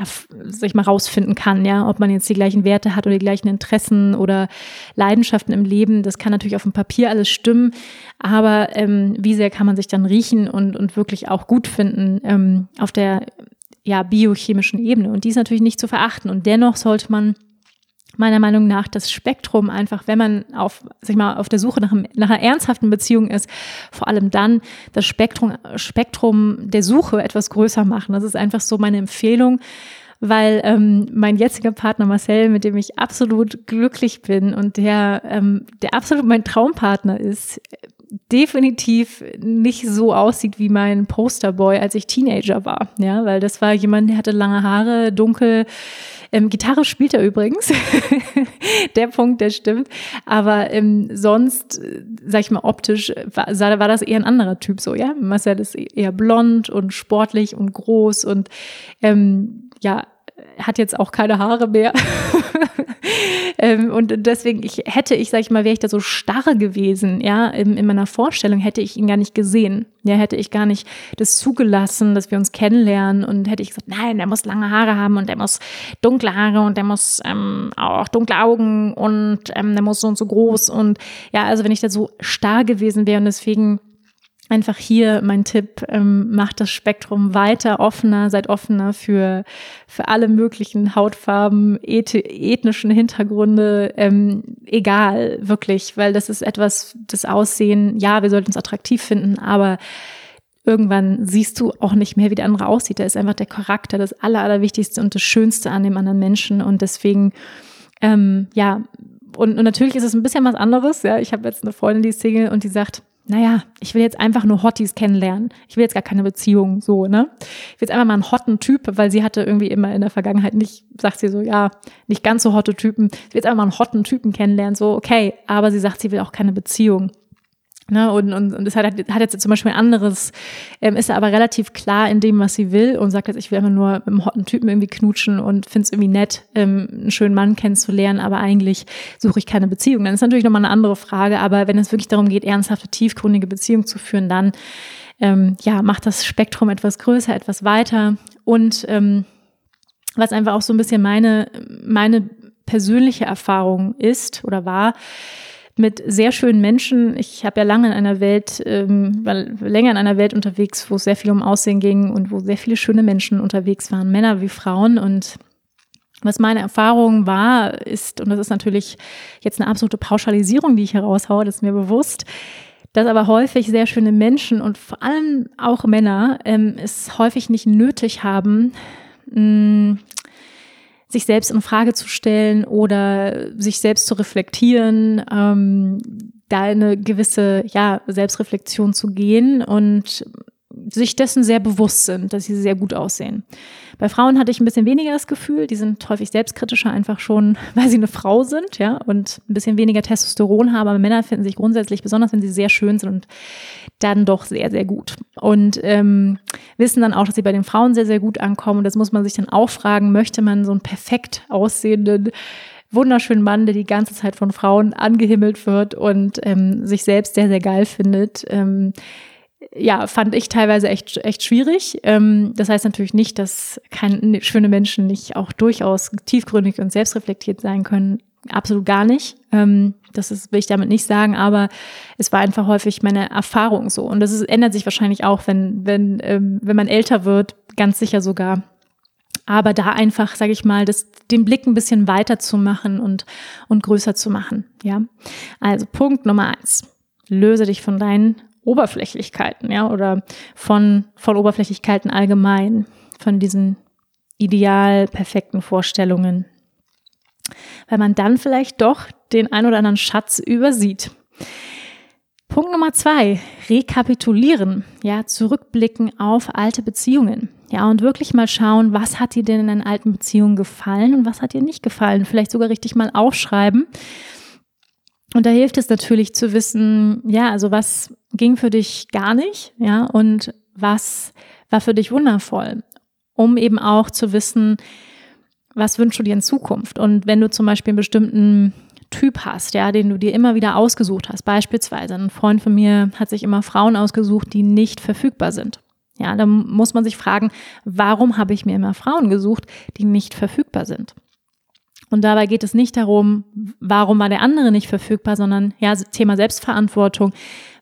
sag ich mal, rausfinden kann. Ja, ob man jetzt die gleichen Werte hat oder die gleichen Interessen oder Leidenschaften im Leben. Das kann natürlich auf dem Papier alles stimmen. Aber ähm, wie sehr kann man sich dann riechen und, und wirklich auch gut finden ähm, auf der ja, biochemischen Ebene? Und die ist natürlich nicht zu verachten. Und dennoch sollte man meiner Meinung nach das Spektrum einfach, wenn man auf, sag ich mal, auf der Suche nach, nach einer ernsthaften Beziehung ist, vor allem dann das Spektrum, Spektrum der Suche etwas größer machen. Das ist einfach so meine Empfehlung weil ähm, mein jetziger Partner Marcel, mit dem ich absolut glücklich bin und der, ähm, der absolut mein Traumpartner ist, definitiv nicht so aussieht wie mein Posterboy, als ich Teenager war. Ja, weil das war jemand, der hatte lange Haare, dunkel, ähm, Gitarre spielt er übrigens. der Punkt, der stimmt. Aber ähm, sonst, äh, sag ich mal, optisch war, war das eher ein anderer Typ so, ja. Marcel ist eher blond und sportlich und groß und ähm, ja, hat jetzt auch keine Haare mehr. ähm, und deswegen ich, hätte ich, sag ich mal, wäre ich da so starr gewesen, ja, in, in meiner Vorstellung hätte ich ihn gar nicht gesehen. Ja, hätte ich gar nicht das zugelassen, dass wir uns kennenlernen und hätte ich gesagt, nein, der muss lange Haare haben und der muss dunkle Haare und der muss ähm, auch dunkle Augen und ähm, der muss so und so groß und ja, also wenn ich da so starr gewesen wäre und deswegen einfach hier mein Tipp, ähm, macht das Spektrum weiter offener, seid offener für, für alle möglichen Hautfarben, eth ethnischen Hintergründe, ähm, egal, wirklich, weil das ist etwas, das Aussehen, ja, wir sollten uns attraktiv finden, aber irgendwann siehst du auch nicht mehr, wie der andere aussieht. Da ist einfach der Charakter das Aller, Allerwichtigste und das Schönste an dem anderen Menschen und deswegen, ähm, ja, und, und natürlich ist es ein bisschen was anderes, ja, ich habe jetzt eine Freundin, die ist Single und die sagt, naja, ich will jetzt einfach nur Hotties kennenlernen. Ich will jetzt gar keine Beziehung, so, ne? Ich will jetzt einfach mal einen hotten Typ, weil sie hatte irgendwie immer in der Vergangenheit nicht, sagt sie so, ja, nicht ganz so hotte Typen. Ich will jetzt einfach mal einen hotten Typen kennenlernen, so, okay. Aber sie sagt, sie will auch keine Beziehung. Ne, und, und, und das hat, hat jetzt zum Beispiel ein anderes, ähm, ist aber relativ klar in dem, was sie will und sagt jetzt, ich will einfach nur mit einem hotten Typen irgendwie knutschen und finde es irgendwie nett, ähm, einen schönen Mann kennenzulernen, aber eigentlich suche ich keine Beziehung. Dann ist natürlich nochmal eine andere Frage, aber wenn es wirklich darum geht, ernsthafte, tiefgründige Beziehungen zu führen, dann ähm, ja, macht das Spektrum etwas größer, etwas weiter und ähm, was einfach auch so ein bisschen meine, meine persönliche Erfahrung ist oder war, mit sehr schönen Menschen. Ich habe ja lange in einer Welt, ähm, länger in einer Welt unterwegs, wo es sehr viel um Aussehen ging und wo sehr viele schöne Menschen unterwegs waren, Männer wie Frauen. Und was meine Erfahrung war, ist, und das ist natürlich jetzt eine absolute Pauschalisierung, die ich heraushaue, das ist mir bewusst, dass aber häufig sehr schöne Menschen und vor allem auch Männer ähm, es häufig nicht nötig haben, mh, sich selbst in Frage zu stellen oder sich selbst zu reflektieren, ähm, da eine gewisse ja, Selbstreflexion zu gehen und sich dessen sehr bewusst sind, dass sie sehr gut aussehen. Bei Frauen hatte ich ein bisschen weniger das Gefühl, die sind häufig selbstkritischer einfach schon, weil sie eine Frau sind, ja, und ein bisschen weniger Testosteron haben, aber Männer finden sich grundsätzlich, besonders wenn sie sehr schön sind und dann doch sehr, sehr gut. Und ähm, wissen dann auch, dass sie bei den Frauen sehr, sehr gut ankommen. Und das muss man sich dann auch fragen, möchte man so einen perfekt aussehenden wunderschönen Mann, der die ganze Zeit von Frauen angehimmelt wird und ähm, sich selbst sehr, sehr geil findet. Ähm, ja, fand ich teilweise echt, echt schwierig. Ähm, das heißt natürlich nicht, dass keine schöne Menschen nicht auch durchaus tiefgründig und selbstreflektiert sein können. Absolut gar nicht. Ähm, das ist, will ich damit nicht sagen, aber es war einfach häufig meine Erfahrung so. Und das ist, ändert sich wahrscheinlich auch, wenn, wenn, ähm, wenn man älter wird, ganz sicher sogar. Aber da einfach, sage ich mal, das, den Blick ein bisschen weiter zu machen und, und größer zu machen. Ja. Also Punkt Nummer eins. Löse dich von deinen Oberflächlichkeiten, ja, oder von, von Oberflächlichkeiten allgemein, von diesen ideal perfekten Vorstellungen. Weil man dann vielleicht doch den ein oder anderen Schatz übersieht. Punkt Nummer zwei, rekapitulieren, ja, zurückblicken auf alte Beziehungen. Ja, und wirklich mal schauen, was hat dir denn in deinen alten Beziehungen gefallen und was hat dir nicht gefallen. Vielleicht sogar richtig mal aufschreiben und da hilft es natürlich zu wissen, ja, also was ging für dich gar nicht, ja, und was war für dich wundervoll, um eben auch zu wissen, was wünschst du dir in Zukunft? Und wenn du zum Beispiel einen bestimmten Typ hast, ja, den du dir immer wieder ausgesucht hast, beispielsweise ein Freund von mir hat sich immer Frauen ausgesucht, die nicht verfügbar sind. Ja, dann muss man sich fragen, warum habe ich mir immer Frauen gesucht, die nicht verfügbar sind? Und dabei geht es nicht darum, warum war der andere nicht verfügbar, sondern ja, Thema Selbstverantwortung.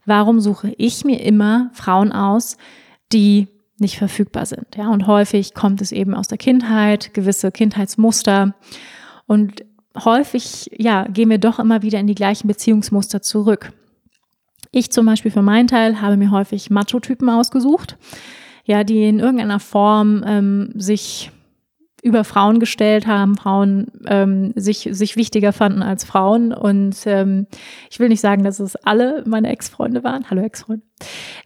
Warum suche ich mir immer Frauen aus, die nicht verfügbar sind? Ja, und häufig kommt es eben aus der Kindheit, gewisse Kindheitsmuster. Und häufig, ja, gehen wir doch immer wieder in die gleichen Beziehungsmuster zurück. Ich zum Beispiel für meinen Teil habe mir häufig Macho-Typen ausgesucht, ja, die in irgendeiner Form ähm, sich über Frauen gestellt haben, Frauen ähm, sich, sich wichtiger fanden als Frauen. Und ähm, ich will nicht sagen, dass es alle meine Ex-Freunde waren. Hallo Ex-Freunde.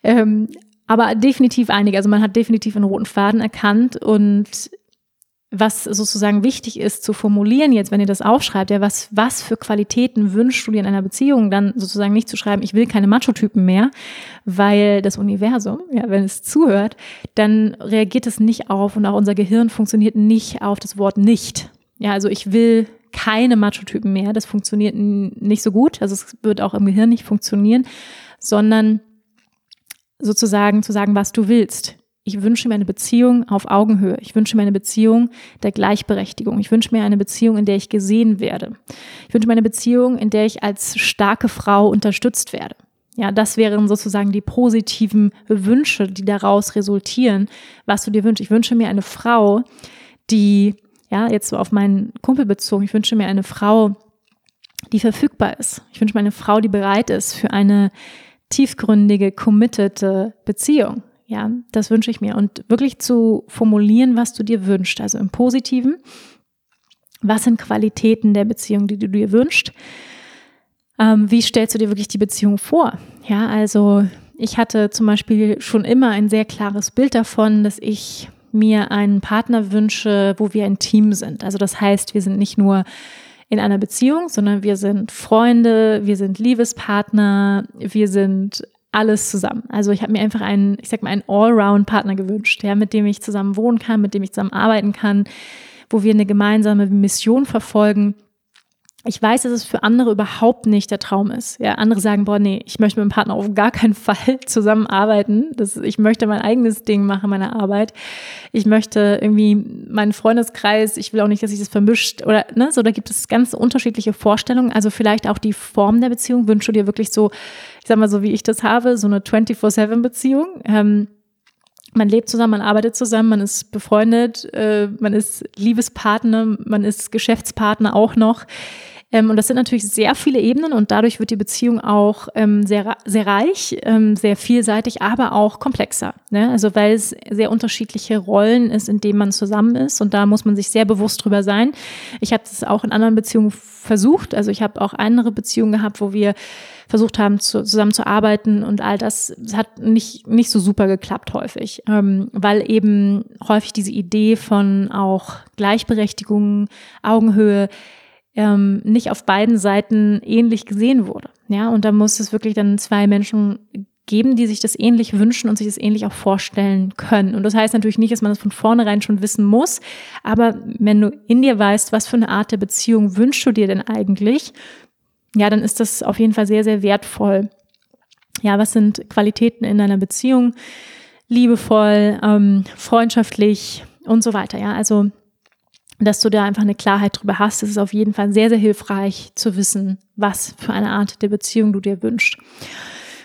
Ähm, aber definitiv einige. Also man hat definitiv einen roten Faden erkannt und was sozusagen wichtig ist zu formulieren jetzt, wenn ihr das aufschreibt, ja, was, was für Qualitäten wünschst du dir in einer Beziehung, dann sozusagen nicht zu schreiben, ich will keine Macho-Typen mehr, weil das Universum, ja, wenn es zuhört, dann reagiert es nicht auf und auch unser Gehirn funktioniert nicht auf das Wort nicht. Ja, also ich will keine Macho-Typen mehr. Das funktioniert nicht so gut. Also es wird auch im Gehirn nicht funktionieren, sondern sozusagen zu sagen, was du willst. Ich wünsche mir eine Beziehung auf Augenhöhe. Ich wünsche mir eine Beziehung der Gleichberechtigung. Ich wünsche mir eine Beziehung, in der ich gesehen werde. Ich wünsche mir eine Beziehung, in der ich als starke Frau unterstützt werde. Ja, das wären sozusagen die positiven Wünsche, die daraus resultieren, was du dir wünschst. Ich wünsche mir eine Frau, die, ja, jetzt so auf meinen Kumpel bezogen, ich wünsche mir eine Frau, die verfügbar ist. Ich wünsche mir eine Frau, die bereit ist für eine tiefgründige, committete Beziehung. Ja, das wünsche ich mir. Und wirklich zu formulieren, was du dir wünschst. Also im Positiven. Was sind Qualitäten der Beziehung, die du dir wünschst? Ähm, wie stellst du dir wirklich die Beziehung vor? Ja, also ich hatte zum Beispiel schon immer ein sehr klares Bild davon, dass ich mir einen Partner wünsche, wo wir ein Team sind. Also das heißt, wir sind nicht nur in einer Beziehung, sondern wir sind Freunde, wir sind Liebespartner, wir sind alles zusammen. Also ich habe mir einfach einen, ich sag mal, einen Allround-Partner gewünscht, ja, mit dem ich zusammen wohnen kann, mit dem ich zusammen arbeiten kann, wo wir eine gemeinsame Mission verfolgen ich weiß, dass es für andere überhaupt nicht der Traum ist. Ja, andere sagen, boah, nee, ich möchte mit dem Partner auf gar keinen Fall zusammenarbeiten. Das, ich möchte mein eigenes Ding machen, meine Arbeit. Ich möchte irgendwie meinen Freundeskreis, ich will auch nicht, dass sich das vermischt oder, ne, so, da gibt es ganz unterschiedliche Vorstellungen. Also vielleicht auch die Form der Beziehung. Wünschst du dir wirklich so, ich sag mal so, wie ich das habe, so eine 24-7-Beziehung? Ähm, man lebt zusammen, man arbeitet zusammen, man ist befreundet, äh, man ist Liebespartner, man ist Geschäftspartner auch noch. Ähm, und das sind natürlich sehr viele Ebenen und dadurch wird die Beziehung auch ähm, sehr, sehr reich, ähm, sehr vielseitig, aber auch komplexer. Ne? Also weil es sehr unterschiedliche Rollen ist, in denen man zusammen ist und da muss man sich sehr bewusst drüber sein. Ich habe das auch in anderen Beziehungen versucht. Also ich habe auch andere Beziehungen gehabt, wo wir versucht haben, zu, zusammen zu arbeiten und all das, hat nicht, nicht so super geklappt häufig, ähm, weil eben häufig diese Idee von auch Gleichberechtigung, Augenhöhe, ähm, nicht auf beiden Seiten ähnlich gesehen wurde. Ja, und da muss es wirklich dann zwei Menschen geben, die sich das ähnlich wünschen und sich das ähnlich auch vorstellen können. Und das heißt natürlich nicht, dass man das von vornherein schon wissen muss, aber wenn du in dir weißt, was für eine Art der Beziehung wünschst du dir denn eigentlich, ja, dann ist das auf jeden Fall sehr, sehr wertvoll. Ja, was sind Qualitäten in einer Beziehung? Liebevoll, ähm, freundschaftlich und so weiter. Ja, also dass du da einfach eine Klarheit drüber hast. Es ist auf jeden Fall sehr, sehr hilfreich zu wissen, was für eine Art der Beziehung du dir wünschst.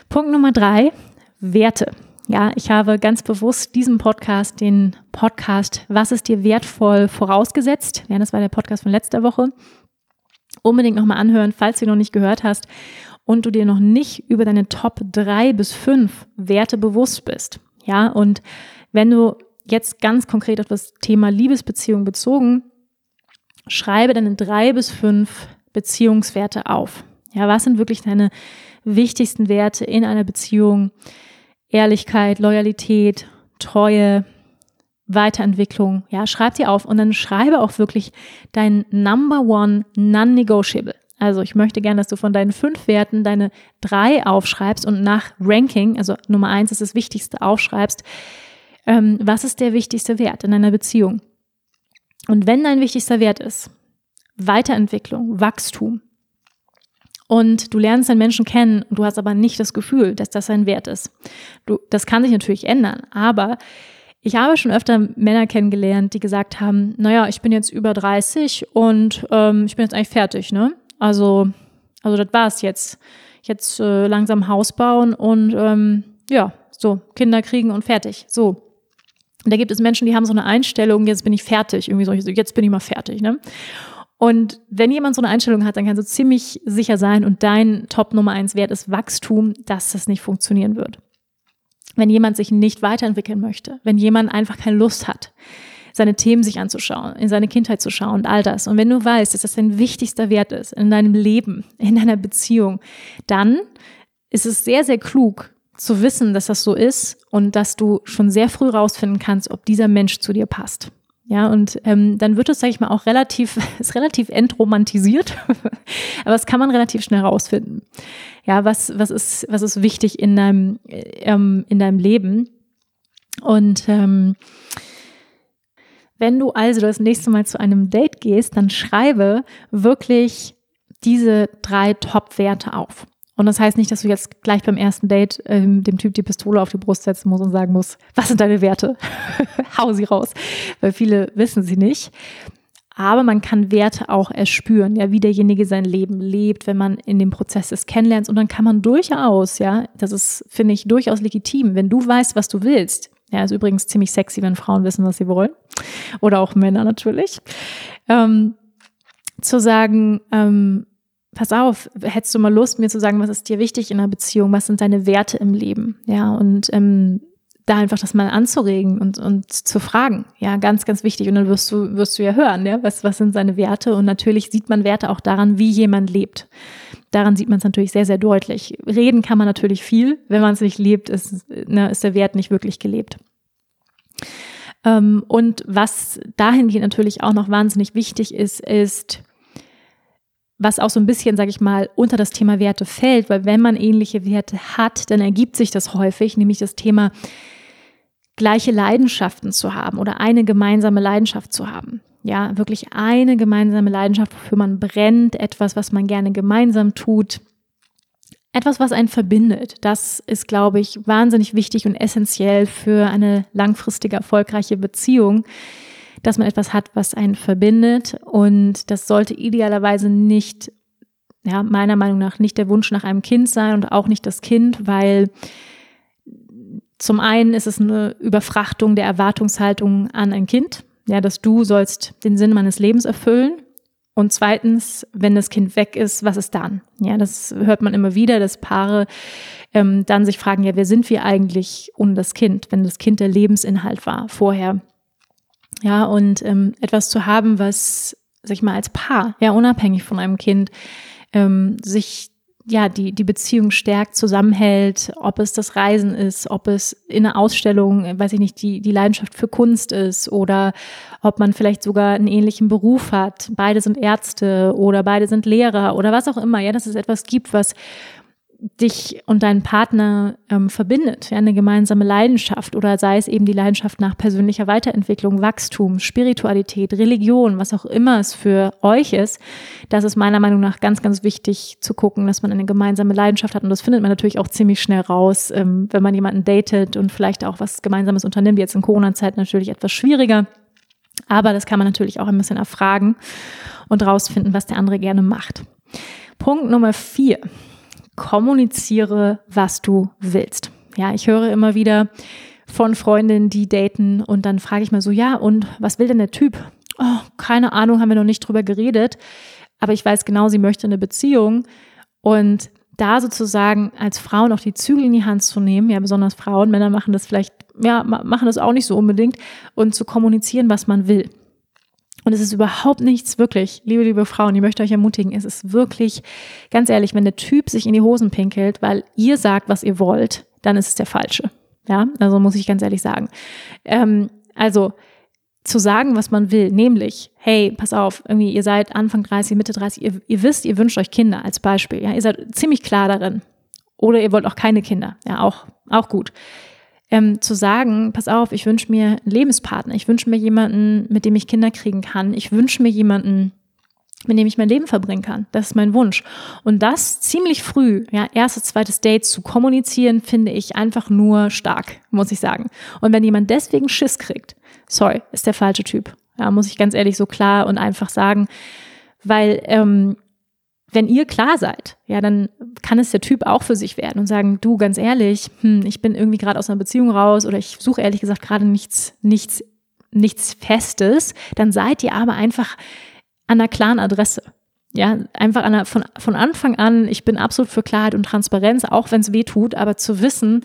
Punkt Nummer drei, Werte. Ja, ich habe ganz bewusst diesem Podcast, den Podcast Was ist dir wertvoll vorausgesetzt. Ja, das war der Podcast von letzter Woche. Unbedingt nochmal anhören, falls du ihn noch nicht gehört hast und du dir noch nicht über deine Top drei bis fünf Werte bewusst bist. Ja, und wenn du jetzt ganz konkret auf das Thema Liebesbeziehung bezogen, schreibe deine drei bis fünf Beziehungswerte auf. Ja, was sind wirklich deine wichtigsten Werte in einer Beziehung? Ehrlichkeit, Loyalität, Treue, Weiterentwicklung. Ja, schreib dir auf und dann schreibe auch wirklich dein Number One Non-Negotiable. Also ich möchte gerne, dass du von deinen fünf Werten deine drei aufschreibst und nach Ranking, also Nummer eins ist das Wichtigste, aufschreibst, ähm, was ist der wichtigste Wert in einer Beziehung? Und wenn dein wichtigster Wert ist, Weiterentwicklung, Wachstum, und du lernst einen Menschen kennen und du hast aber nicht das Gefühl, dass das ein Wert ist. Du, das kann sich natürlich ändern, aber ich habe schon öfter Männer kennengelernt, die gesagt haben, naja, ich bin jetzt über 30 und ähm, ich bin jetzt eigentlich fertig, ne? Also, also das war's jetzt. Jetzt äh, langsam Haus bauen und ähm, ja, so, Kinder kriegen und fertig. So. Und da gibt es Menschen, die haben so eine Einstellung, jetzt bin ich fertig, irgendwie so, jetzt bin ich mal fertig, ne? Und wenn jemand so eine Einstellung hat, dann kannst du ziemlich sicher sein und dein Top Nummer eins Wert ist Wachstum, dass das nicht funktionieren wird. Wenn jemand sich nicht weiterentwickeln möchte, wenn jemand einfach keine Lust hat, seine Themen sich anzuschauen, in seine Kindheit zu schauen und all das. Und wenn du weißt, dass das dein wichtigster Wert ist in deinem Leben, in deiner Beziehung, dann ist es sehr, sehr klug, zu wissen, dass das so ist und dass du schon sehr früh rausfinden kannst, ob dieser Mensch zu dir passt. Ja, und ähm, dann wird es, sage ich mal, auch relativ, ist relativ entromantisiert, aber das kann man relativ schnell rausfinden. Ja, was, was ist, was ist wichtig in deinem, ähm, in deinem Leben? Und ähm, Wenn du also das nächste Mal zu einem Date gehst, dann schreibe wirklich diese drei Top-Werte auf. Und das heißt nicht, dass du jetzt gleich beim ersten Date ähm, dem Typ die Pistole auf die Brust setzen musst und sagen musst, was sind deine Werte? Hau sie raus. Weil viele wissen sie nicht. Aber man kann Werte auch erspüren, ja, wie derjenige sein Leben lebt, wenn man in dem Prozess des Kennenlernens. Und dann kann man durchaus, ja, das ist, finde ich, durchaus legitim, wenn du weißt, was du willst. Ja, ist übrigens ziemlich sexy, wenn Frauen wissen, was sie wollen. Oder auch Männer natürlich. Ähm, zu sagen, ähm, pass auf, hättest du mal Lust, mir zu sagen, was ist dir wichtig in einer Beziehung, was sind deine Werte im Leben, ja, und ähm, da einfach das mal anzuregen und, und zu fragen, ja, ganz, ganz wichtig. Und dann wirst du, wirst du ja hören, ja, was, was sind seine Werte? Und natürlich sieht man Werte auch daran, wie jemand lebt. Daran sieht man es natürlich sehr, sehr deutlich. Reden kann man natürlich viel, wenn man es nicht lebt, ist, ne, ist der Wert nicht wirklich gelebt. Ähm, und was dahingehend natürlich auch noch wahnsinnig wichtig ist, ist, was auch so ein bisschen, sage ich mal, unter das Thema Werte fällt, weil wenn man ähnliche Werte hat, dann ergibt sich das häufig, nämlich das Thema gleiche Leidenschaften zu haben oder eine gemeinsame Leidenschaft zu haben. Ja, wirklich eine gemeinsame Leidenschaft, wofür man brennt, etwas, was man gerne gemeinsam tut, etwas, was einen verbindet. Das ist, glaube ich, wahnsinnig wichtig und essentiell für eine langfristige, erfolgreiche Beziehung dass man etwas hat, was einen verbindet. Und das sollte idealerweise nicht, ja, meiner Meinung nach nicht der Wunsch nach einem Kind sein und auch nicht das Kind, weil zum einen ist es eine Überfrachtung der Erwartungshaltung an ein Kind, ja, dass du sollst den Sinn meines Lebens erfüllen. Und zweitens, wenn das Kind weg ist, was ist dann? Ja, das hört man immer wieder, dass Paare ähm, dann sich fragen, ja, wer sind wir eigentlich ohne das Kind, wenn das Kind der Lebensinhalt war vorher? Ja, und ähm, etwas zu haben, was, sag ich mal, als Paar, ja, unabhängig von einem Kind, ähm, sich ja, die, die Beziehung stärkt, zusammenhält, ob es das Reisen ist, ob es in einer Ausstellung, weiß ich nicht, die, die Leidenschaft für Kunst ist oder ob man vielleicht sogar einen ähnlichen Beruf hat. Beide sind Ärzte oder beide sind Lehrer oder was auch immer. Ja, dass es etwas gibt, was dich und deinen Partner ähm, verbindet, ja, eine gemeinsame Leidenschaft oder sei es eben die Leidenschaft nach persönlicher Weiterentwicklung, Wachstum, Spiritualität, Religion, was auch immer es für euch ist, das ist meiner Meinung nach ganz, ganz wichtig zu gucken, dass man eine gemeinsame Leidenschaft hat. Und das findet man natürlich auch ziemlich schnell raus, ähm, wenn man jemanden datet und vielleicht auch was Gemeinsames unternimmt, jetzt in Corona-Zeit natürlich etwas schwieriger, aber das kann man natürlich auch ein bisschen erfragen und rausfinden, was der andere gerne macht. Punkt Nummer vier kommuniziere, was du willst. Ja, ich höre immer wieder von Freundinnen, die daten und dann frage ich mal so, ja, und was will denn der Typ? Oh, keine Ahnung, haben wir noch nicht drüber geredet, aber ich weiß genau, sie möchte eine Beziehung und da sozusagen als Frau noch die Zügel in die Hand zu nehmen, ja, besonders Frauen, Männer machen das vielleicht, ja, machen das auch nicht so unbedingt und zu kommunizieren, was man will. Und es ist überhaupt nichts wirklich, liebe, liebe Frauen, ich möchte euch ermutigen, es ist wirklich, ganz ehrlich, wenn der Typ sich in die Hosen pinkelt, weil ihr sagt, was ihr wollt, dann ist es der Falsche. Ja, also muss ich ganz ehrlich sagen. Ähm, also, zu sagen, was man will, nämlich, hey, pass auf, irgendwie, ihr seid Anfang 30, Mitte 30, ihr, ihr wisst, ihr wünscht euch Kinder als Beispiel, ja, ihr seid ziemlich klar darin. Oder ihr wollt auch keine Kinder, ja, auch, auch gut ähm, zu sagen, pass auf, ich wünsche mir einen Lebenspartner, ich wünsche mir jemanden, mit dem ich Kinder kriegen kann, ich wünsche mir jemanden, mit dem ich mein Leben verbringen kann. Das ist mein Wunsch. Und das ziemlich früh, ja, erstes, zweites Date zu kommunizieren, finde ich einfach nur stark, muss ich sagen. Und wenn jemand deswegen Schiss kriegt, sorry, ist der falsche Typ. Ja, muss ich ganz ehrlich so klar und einfach sagen, weil ähm, wenn ihr klar seid, ja, dann kann es der Typ auch für sich werden und sagen, du, ganz ehrlich, hm, ich bin irgendwie gerade aus einer Beziehung raus oder ich suche ehrlich gesagt gerade nichts, nichts, nichts Festes, dann seid ihr aber einfach an einer klaren Adresse. Ja, einfach an einer, von, von Anfang an, ich bin absolut für Klarheit und Transparenz, auch wenn es weh tut, aber zu wissen,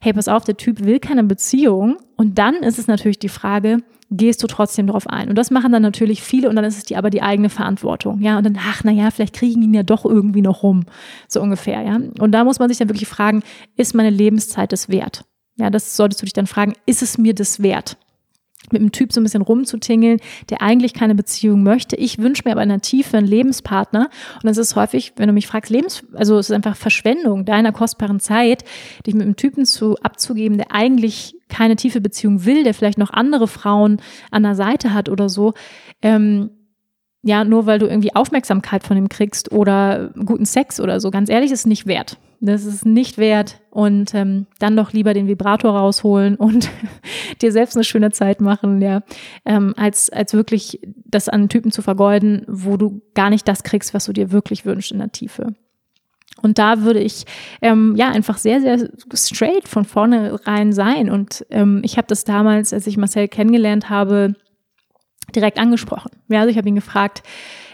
hey, pass auf, der Typ will keine Beziehung. Und dann ist es natürlich die Frage, gehst du trotzdem darauf ein. Und das machen dann natürlich viele und dann ist es die aber die eigene Verantwortung. Ja, und dann, ach, naja, vielleicht kriegen ihn ja doch irgendwie noch rum. So ungefähr, ja. Und da muss man sich dann wirklich fragen, ist meine Lebenszeit das wert? Ja, das solltest du dich dann fragen, ist es mir das wert? Mit einem Typ so ein bisschen rumzutingeln, der eigentlich keine Beziehung möchte. Ich wünsche mir aber in der einen Lebenspartner. Und das ist häufig, wenn du mich fragst, Lebens, also es ist einfach Verschwendung deiner kostbaren Zeit, dich mit einem Typen zu abzugeben, der eigentlich keine tiefe Beziehung will, der vielleicht noch andere Frauen an der Seite hat oder so. Ähm, ja, nur weil du irgendwie Aufmerksamkeit von ihm kriegst oder guten Sex oder so. Ganz ehrlich, ist nicht wert. Das ist nicht wert. Und ähm, dann doch lieber den Vibrator rausholen und dir selbst eine schöne Zeit machen, ja, ähm, als, als wirklich das an Typen zu vergeuden, wo du gar nicht das kriegst, was du dir wirklich wünschst in der Tiefe. Und da würde ich ähm, ja einfach sehr, sehr straight von vornherein sein. Und ähm, ich habe das damals, als ich Marcel kennengelernt habe, direkt angesprochen. Ja, also ich habe ihn gefragt,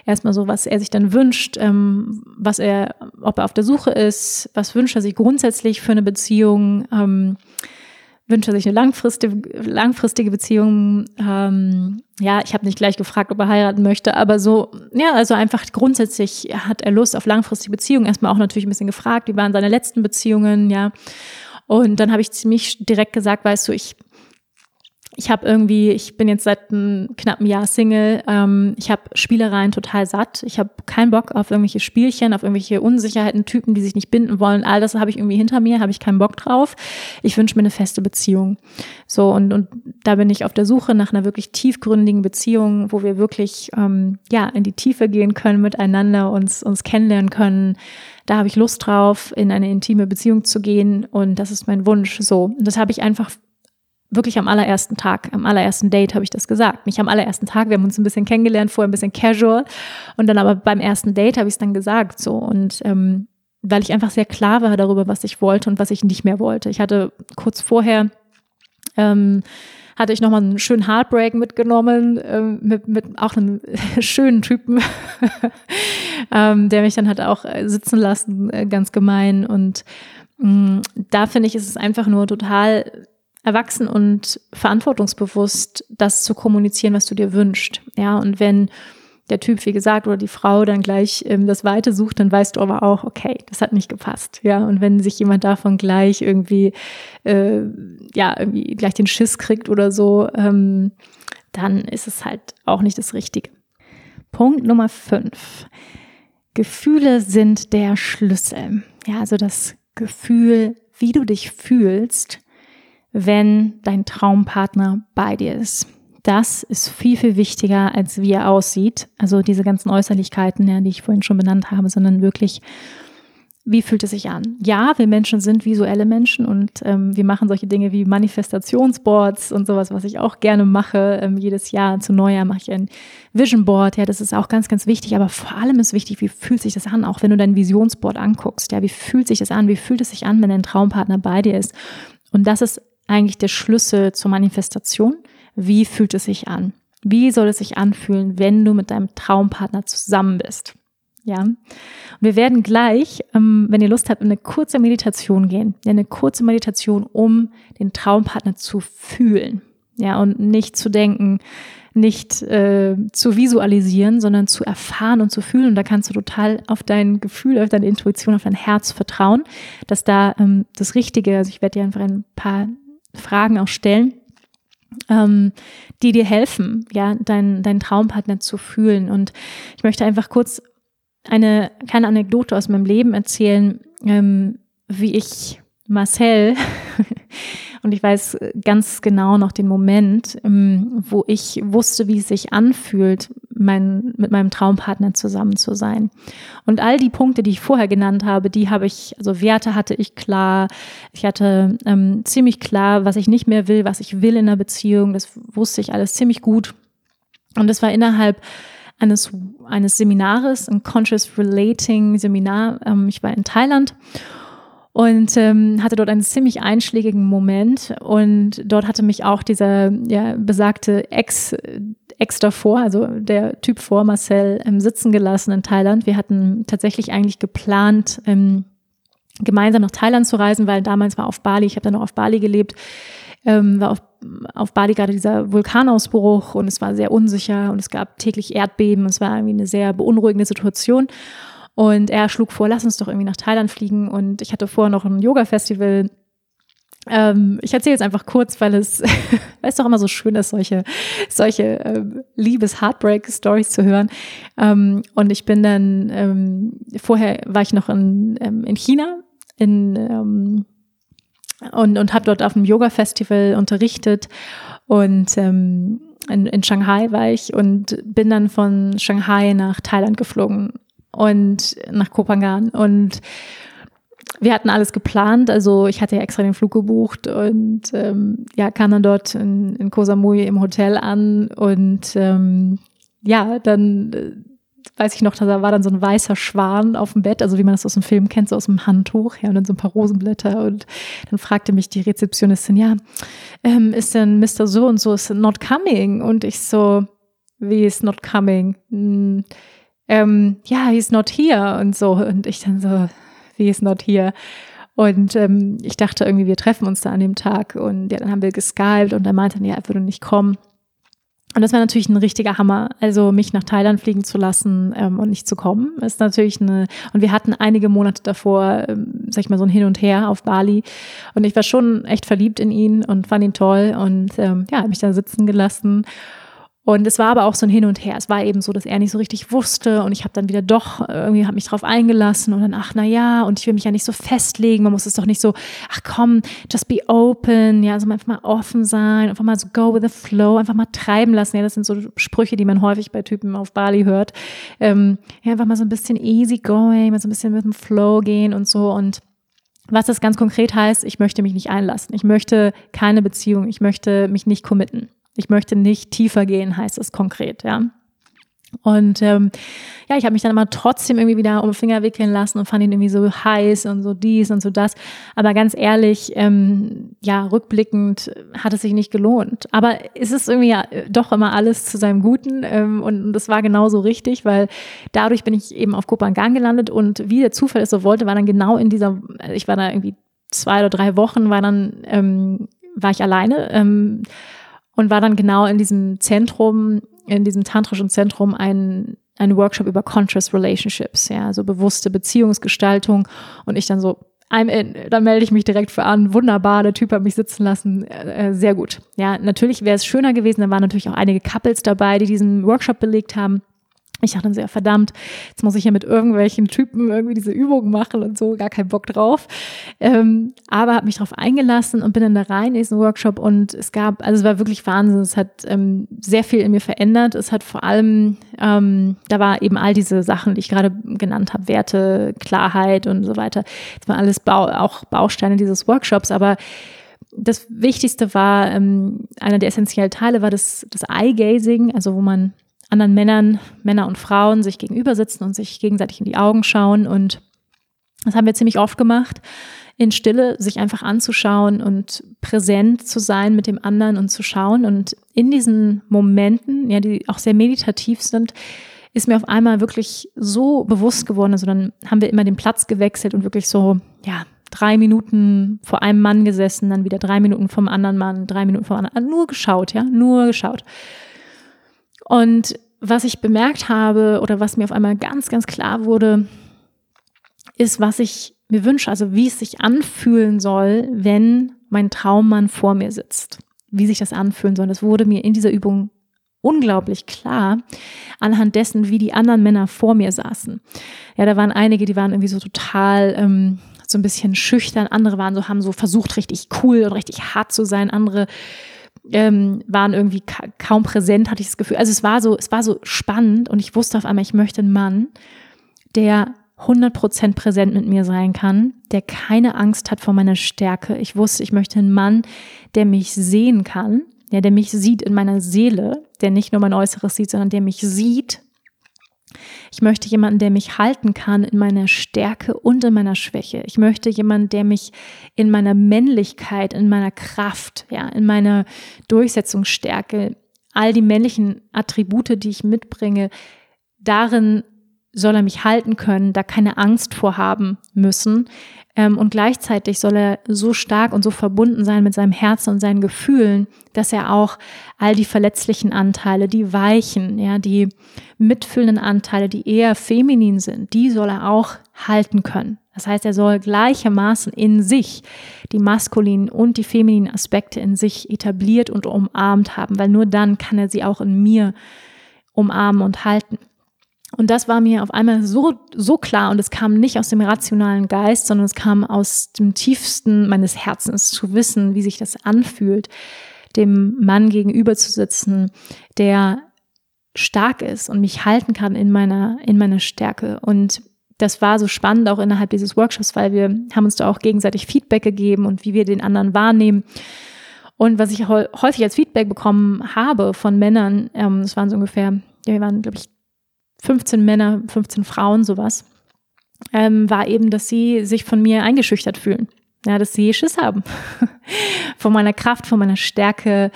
erstmal so, was er sich dann wünscht, ähm, was er, ob er auf der Suche ist, was wünscht er sich grundsätzlich für eine Beziehung, ähm, wünscht er sich eine langfristige, langfristige Beziehung. Ähm, ja, ich habe nicht gleich gefragt, ob er heiraten möchte, aber so, ja, also einfach grundsätzlich hat er Lust auf langfristige Beziehungen. Erstmal auch natürlich ein bisschen gefragt, wie waren seine letzten Beziehungen, ja. Und dann habe ich ziemlich direkt gesagt, weißt du, ich ich habe irgendwie, ich bin jetzt seit einem knappen Jahr Single, ähm, ich habe Spielereien total satt. Ich habe keinen Bock auf irgendwelche Spielchen, auf irgendwelche Unsicherheiten, Typen, die sich nicht binden wollen. All das habe ich irgendwie hinter mir, habe ich keinen Bock drauf. Ich wünsche mir eine feste Beziehung. So, und, und da bin ich auf der Suche nach einer wirklich tiefgründigen Beziehung, wo wir wirklich ähm, ja in die Tiefe gehen können miteinander, uns, uns kennenlernen können. Da habe ich Lust drauf, in eine intime Beziehung zu gehen und das ist mein Wunsch. So, und das habe ich einfach wirklich am allerersten Tag, am allerersten Date habe ich das gesagt. Nicht am allerersten Tag, wir haben uns ein bisschen kennengelernt, vorher ein bisschen casual. Und dann aber beim ersten Date habe ich es dann gesagt. So und ähm, weil ich einfach sehr klar war darüber, was ich wollte und was ich nicht mehr wollte. Ich hatte kurz vorher ähm, hatte ich nochmal einen schönen Heartbreak mitgenommen, ähm, mit, mit auch einem schönen Typen, ähm, der mich dann hat auch äh, sitzen lassen, äh, ganz gemein. Und mh, mm, da finde ich, ist es einfach nur total erwachsen und verantwortungsbewusst das zu kommunizieren, was du dir wünschst. Ja, und wenn der Typ, wie gesagt, oder die Frau dann gleich ähm, das Weite sucht, dann weißt du aber auch, okay, das hat nicht gepasst. Ja, und wenn sich jemand davon gleich irgendwie, äh, ja, irgendwie gleich den Schiss kriegt oder so, ähm, dann ist es halt auch nicht das Richtige. Punkt Nummer fünf. Gefühle sind der Schlüssel. Ja, also das Gefühl, wie du dich fühlst, wenn dein Traumpartner bei dir ist. Das ist viel, viel wichtiger, als wie er aussieht. Also diese ganzen Äußerlichkeiten, ja, die ich vorhin schon benannt habe, sondern wirklich, wie fühlt es sich an? Ja, wir Menschen sind visuelle Menschen und ähm, wir machen solche Dinge wie Manifestationsboards und sowas, was ich auch gerne mache. Ähm, jedes Jahr zu Neujahr mache ich ein Vision Board. Ja, das ist auch ganz, ganz wichtig. Aber vor allem ist wichtig, wie fühlt sich das an? Auch wenn du dein Visionsboard anguckst. Ja, wie fühlt sich das an? Wie fühlt es sich an, wenn dein Traumpartner bei dir ist? Und das ist eigentlich der Schlüssel zur Manifestation. Wie fühlt es sich an? Wie soll es sich anfühlen, wenn du mit deinem Traumpartner zusammen bist? Ja. Und wir werden gleich, ähm, wenn ihr Lust habt, in eine kurze Meditation gehen. Ja, eine kurze Meditation, um den Traumpartner zu fühlen. Ja, und nicht zu denken, nicht äh, zu visualisieren, sondern zu erfahren und zu fühlen. Und da kannst du total auf dein Gefühl, auf deine Intuition, auf dein Herz vertrauen, dass da ähm, das Richtige, also ich werde dir einfach ein paar Fragen auch stellen, ähm, die dir helfen, ja, deinen dein Traumpartner zu fühlen. Und ich möchte einfach kurz eine kleine Anekdote aus meinem Leben erzählen, ähm, wie ich Marcel Und ich weiß ganz genau noch den Moment, ähm, wo ich wusste, wie es sich anfühlt, mein, mit meinem Traumpartner zusammen zu sein. Und all die Punkte, die ich vorher genannt habe, die habe ich, also Werte hatte ich klar. Ich hatte ähm, ziemlich klar, was ich nicht mehr will, was ich will in einer Beziehung. Das wusste ich alles ziemlich gut. Und das war innerhalb eines, eines Seminares, ein Conscious Relating Seminar. Ähm, ich war in Thailand und ähm, hatte dort einen ziemlich einschlägigen Moment und dort hatte mich auch dieser ja, besagte Ex Ex davor, also der Typ vor Marcel, ähm, sitzen gelassen in Thailand. Wir hatten tatsächlich eigentlich geplant, ähm, gemeinsam nach Thailand zu reisen, weil damals war auf Bali, ich habe dann noch auf Bali gelebt, ähm, war auf, auf Bali gerade dieser Vulkanausbruch und es war sehr unsicher und es gab täglich Erdbeben. Es war irgendwie eine sehr beunruhigende Situation. Und er schlug vor, lass uns doch irgendwie nach Thailand fliegen. Und ich hatte vorher noch ein Yoga-Festival ähm, ich erzähle jetzt einfach kurz, weil es, weil es doch immer so schön ist, solche, solche ähm, Liebes-Heartbreak-Stories zu hören. Ähm, und ich bin dann, ähm, vorher war ich noch in, ähm, in China in, ähm, und, und habe dort auf einem Yoga-Festival unterrichtet und ähm, in, in Shanghai war ich und bin dann von Shanghai nach Thailand geflogen und nach Kopangan und wir hatten alles geplant, also ich hatte ja extra den Flug gebucht und ähm, ja, kam dann dort in, in Koh Samui im Hotel an und ähm, ja, dann äh, weiß ich noch, da war dann so ein weißer Schwan auf dem Bett, also wie man das aus dem Film kennt, so aus dem Handtuch, ja, und dann so ein paar Rosenblätter und dann fragte mich die Rezeptionistin, ja, ähm, ist denn Mr. So und so ist not coming? Und ich so, wie ist not coming? Hm, ähm, ja, he's not here und so und ich dann so, wie ist not here? Und ähm, ich dachte irgendwie, wir treffen uns da an dem Tag. Und ja, dann haben wir geskypt und er meinte, ja, er würde nicht kommen. Und das war natürlich ein richtiger Hammer. Also mich nach Thailand fliegen zu lassen ähm, und nicht zu kommen, ist natürlich eine. Und wir hatten einige Monate davor, ähm, sag ich mal, so ein Hin und Her auf Bali. Und ich war schon echt verliebt in ihn und fand ihn toll und ähm, ja, habe mich da sitzen gelassen. Und es war aber auch so ein Hin und Her. Es war eben so, dass er nicht so richtig wusste und ich habe dann wieder doch irgendwie habe mich drauf eingelassen und dann ach na ja und ich will mich ja nicht so festlegen. Man muss es doch nicht so ach komm, just be open, ja, also einfach mal offen sein, einfach mal so go with the flow, einfach mal treiben lassen. Ja, das sind so Sprüche, die man häufig bei Typen auf Bali hört. Ähm, ja, einfach mal so ein bisschen easy going, mal so ein bisschen mit dem Flow gehen und so und was das ganz konkret heißt, ich möchte mich nicht einlassen. Ich möchte keine Beziehung. Ich möchte mich nicht committen. Ich möchte nicht tiefer gehen, heißt es konkret, ja. Und ähm, ja, ich habe mich dann immer trotzdem irgendwie wieder um den Finger wickeln lassen und fand ihn irgendwie so heiß und so dies und so das. Aber ganz ehrlich, ähm, ja, rückblickend hat es sich nicht gelohnt. Aber es ist irgendwie ja doch immer alles zu seinem Guten ähm, und das war genauso richtig, weil dadurch bin ich eben auf Kopangan gelandet und wie der Zufall es so wollte, war dann genau in dieser, ich war da irgendwie zwei oder drei Wochen, war dann, ähm, war ich alleine. Ähm, und war dann genau in diesem Zentrum, in diesem tantrischen Zentrum ein, ein Workshop über Conscious Relationships, ja, so bewusste Beziehungsgestaltung und ich dann so, I'm in, dann melde ich mich direkt für an. Wunderbar, der Typ hat mich sitzen lassen. Äh, sehr gut. Ja, natürlich wäre es schöner gewesen. Da waren natürlich auch einige Couples dabei, die diesen Workshop belegt haben. Ich dachte dann sehr, verdammt, jetzt muss ich ja mit irgendwelchen Typen irgendwie diese Übungen machen und so, gar keinen Bock drauf. Ähm, aber habe mich darauf eingelassen und bin dann da rein in diesen Workshop und es gab, also es war wirklich Wahnsinn, es hat ähm, sehr viel in mir verändert. Es hat vor allem, ähm, da war eben all diese Sachen, die ich gerade genannt habe, Werte, Klarheit und so weiter. Das waren alles Bau, auch Bausteine dieses Workshops, aber das Wichtigste war, ähm, einer der essentiellen Teile war das, das Eye-Gazing, also wo man anderen Männern, Männer und Frauen sich gegenüber sitzen und sich gegenseitig in die Augen schauen. Und das haben wir ziemlich oft gemacht, in Stille sich einfach anzuschauen und präsent zu sein mit dem anderen und zu schauen. Und in diesen Momenten, ja, die auch sehr meditativ sind, ist mir auf einmal wirklich so bewusst geworden. Also dann haben wir immer den Platz gewechselt und wirklich so, ja, drei Minuten vor einem Mann gesessen, dann wieder drei Minuten vom anderen Mann, drei Minuten vom anderen, nur geschaut, ja, nur geschaut. Und was ich bemerkt habe oder was mir auf einmal ganz, ganz klar wurde, ist, was ich mir wünsche, also wie es sich anfühlen soll, wenn mein Traummann vor mir sitzt. Wie sich das anfühlen soll. Das wurde mir in dieser Übung unglaublich klar anhand dessen, wie die anderen Männer vor mir saßen. Ja, da waren einige, die waren irgendwie so total ähm, so ein bisschen schüchtern, andere waren so, haben so versucht, richtig cool und richtig hart zu sein, andere ähm, waren irgendwie ka kaum präsent, hatte ich das Gefühl. Also es war so, es war so spannend und ich wusste auf einmal, ich möchte einen Mann, der 100% präsent mit mir sein kann, der keine Angst hat vor meiner Stärke. Ich wusste, ich möchte einen Mann, der mich sehen kann, ja, der mich sieht in meiner Seele, der nicht nur mein Äußeres sieht, sondern der mich sieht ich möchte jemanden, der mich halten kann in meiner Stärke und in meiner Schwäche. Ich möchte jemanden, der mich in meiner Männlichkeit, in meiner Kraft, ja, in meiner Durchsetzungsstärke, all die männlichen Attribute, die ich mitbringe, darin soll er mich halten können, da keine Angst vorhaben müssen. Ähm, und gleichzeitig soll er so stark und so verbunden sein mit seinem Herzen und seinen Gefühlen, dass er auch all die verletzlichen Anteile, die weichen, ja, die mitfühlenden Anteile, die eher feminin sind, die soll er auch halten können. Das heißt, er soll gleichermaßen in sich die maskulinen und die femininen Aspekte in sich etabliert und umarmt haben, weil nur dann kann er sie auch in mir umarmen und halten. Und das war mir auf einmal so, so klar und es kam nicht aus dem rationalen Geist, sondern es kam aus dem tiefsten meines Herzens zu wissen, wie sich das anfühlt, dem Mann gegenüber zu sitzen, der stark ist und mich halten kann in meiner, in meiner Stärke. Und das war so spannend auch innerhalb dieses Workshops, weil wir haben uns da auch gegenseitig Feedback gegeben und wie wir den anderen wahrnehmen. Und was ich häufig als Feedback bekommen habe von Männern, ähm, es waren so ungefähr, ja, wir waren, glaube ich, 15 Männer, 15 Frauen, sowas, ähm, war eben, dass sie sich von mir eingeschüchtert fühlen. Ja, dass sie Schiss haben von meiner Kraft, von meiner Stärke,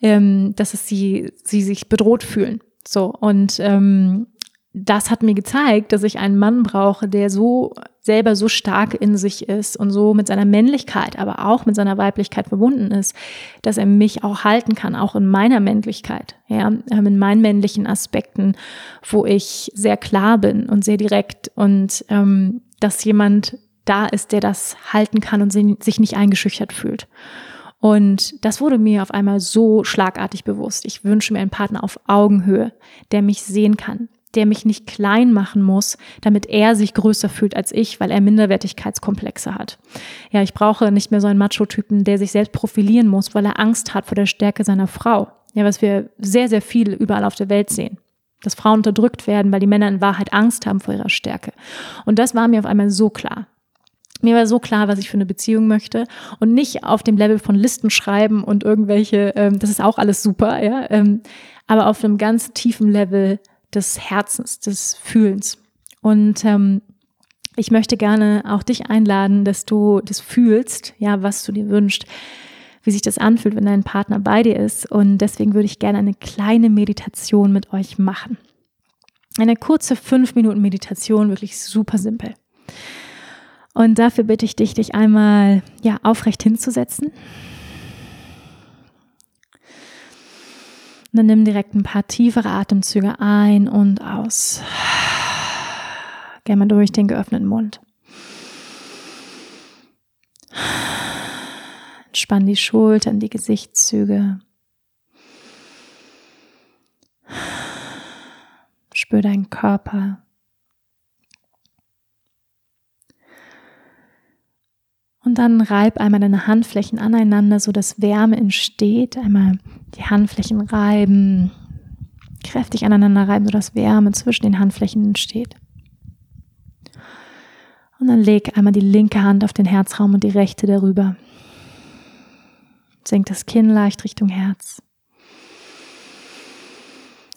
ähm, dass es sie, sie sich bedroht fühlen. So, und ähm, das hat mir gezeigt, dass ich einen Mann brauche, der so selber so stark in sich ist und so mit seiner Männlichkeit, aber auch mit seiner Weiblichkeit verbunden ist, dass er mich auch halten kann, auch in meiner Männlichkeit, ja, ähm, in meinen männlichen Aspekten, wo ich sehr klar bin und sehr direkt und ähm, dass jemand da ist, der das halten kann und sich nicht eingeschüchtert fühlt. Und das wurde mir auf einmal so schlagartig bewusst. Ich wünsche mir einen Partner auf Augenhöhe, der mich sehen kann, der mich nicht klein machen muss, damit er sich größer fühlt als ich, weil er Minderwertigkeitskomplexe hat. Ja, ich brauche nicht mehr so einen Macho-Typen, der sich selbst profilieren muss, weil er Angst hat vor der Stärke seiner Frau. Ja, was wir sehr, sehr viel überall auf der Welt sehen. Dass Frauen unterdrückt werden, weil die Männer in Wahrheit Angst haben vor ihrer Stärke. Und das war mir auf einmal so klar. Mir war so klar, was ich für eine Beziehung möchte und nicht auf dem Level von Listen schreiben und irgendwelche, ähm, das ist auch alles super, ja, ähm, aber auf einem ganz tiefen Level des Herzens, des Fühlens. Und ähm, ich möchte gerne auch dich einladen, dass du das fühlst, ja, was du dir wünschst, wie sich das anfühlt, wenn dein Partner bei dir ist. Und deswegen würde ich gerne eine kleine Meditation mit euch machen. Eine kurze fünf Minuten Meditation, wirklich super simpel. Und dafür bitte ich dich, dich einmal ja aufrecht hinzusetzen Und dann nimm direkt ein paar tiefere Atemzüge ein und aus. Gerne mal durch den geöffneten Mund. Entspann die Schultern, die Gesichtszüge. Spür deinen Körper. Und dann reib einmal deine Handflächen aneinander, so dass Wärme entsteht. Einmal die Handflächen reiben, kräftig aneinander reiben, so dass Wärme zwischen den Handflächen entsteht. Und dann leg einmal die linke Hand auf den Herzraum und die rechte darüber. Senk das Kinn leicht Richtung Herz.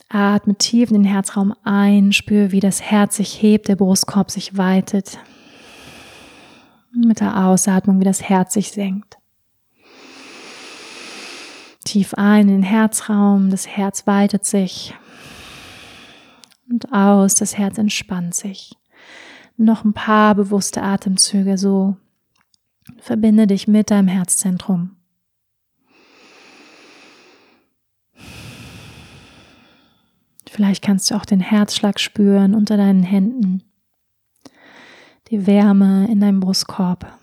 Atme tief in den Herzraum ein, spüre, wie das Herz sich hebt, der Brustkorb sich weitet mit der Ausatmung, wie das Herz sich senkt. Tief ein in den Herzraum, das Herz weitet sich. Und aus, das Herz entspannt sich. Noch ein paar bewusste Atemzüge so. Verbinde dich mit deinem Herzzentrum. Vielleicht kannst du auch den Herzschlag spüren unter deinen Händen die Wärme in deinem Brustkorb.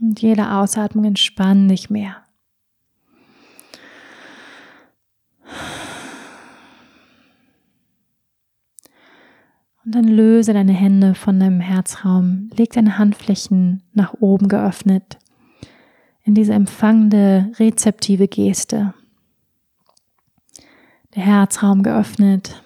Und jede Ausatmung entspann dich mehr. Und dann löse deine Hände von deinem Herzraum, leg deine Handflächen nach oben geöffnet in diese empfangende, rezeptive Geste der Herzraum geöffnet.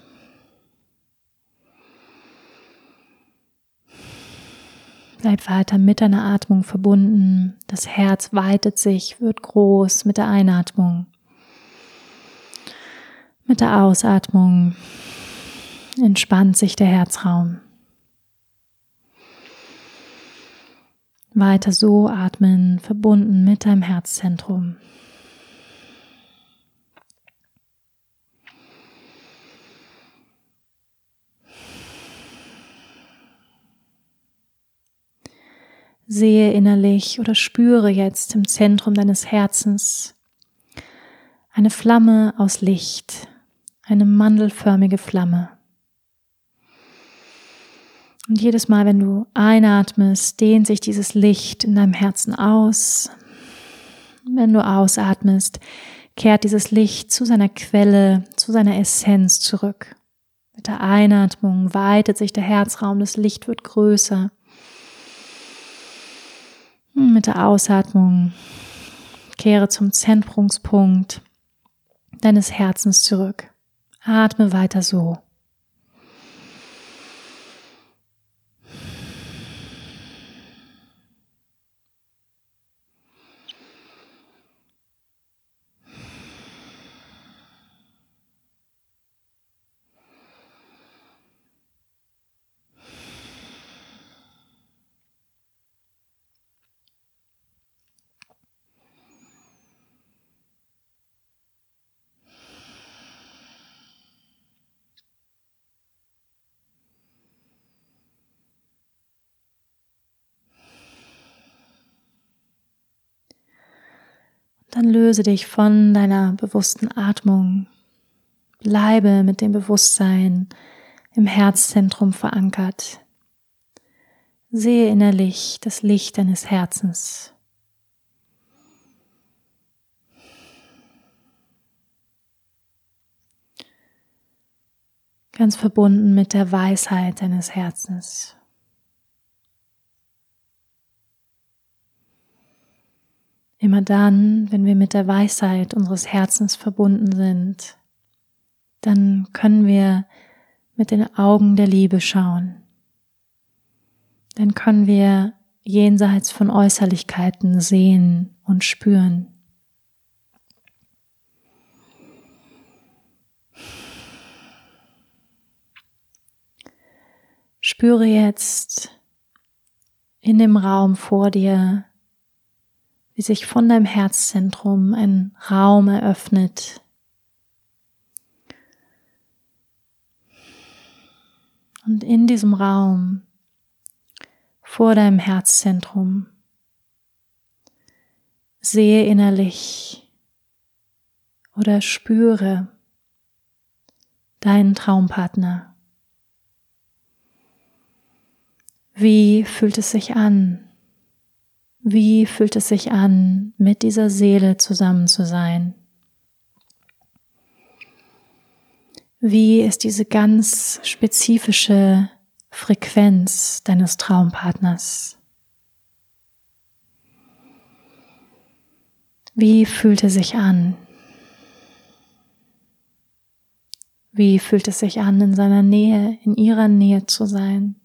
Bleib weiter mit deiner Atmung verbunden. Das Herz weitet sich, wird groß mit der Einatmung. Mit der Ausatmung entspannt sich der Herzraum. Weiter so atmen, verbunden mit deinem Herzzentrum. Sehe innerlich oder spüre jetzt im Zentrum deines Herzens eine Flamme aus Licht, eine mandelförmige Flamme. Und jedes Mal, wenn du einatmest, dehnt sich dieses Licht in deinem Herzen aus. Wenn du ausatmest, kehrt dieses Licht zu seiner Quelle, zu seiner Essenz zurück. Mit der Einatmung weitet sich der Herzraum, das Licht wird größer. Mit der Ausatmung kehre zum Zentrumspunkt deines Herzens zurück. Atme weiter so. Dann löse dich von deiner bewussten Atmung. Bleibe mit dem Bewusstsein im Herzzentrum verankert. Sehe innerlich das Licht deines Herzens. Ganz verbunden mit der Weisheit deines Herzens. Immer dann, wenn wir mit der Weisheit unseres Herzens verbunden sind, dann können wir mit den Augen der Liebe schauen. Dann können wir jenseits von Äußerlichkeiten sehen und spüren. Spüre jetzt in dem Raum vor dir wie sich von deinem Herzzentrum ein Raum eröffnet. Und in diesem Raum vor deinem Herzzentrum sehe innerlich oder spüre deinen Traumpartner. Wie fühlt es sich an, wie fühlt es sich an, mit dieser Seele zusammen zu sein? Wie ist diese ganz spezifische Frequenz deines Traumpartners? Wie fühlt er sich an? Wie fühlt es sich an, in seiner Nähe, in ihrer Nähe zu sein?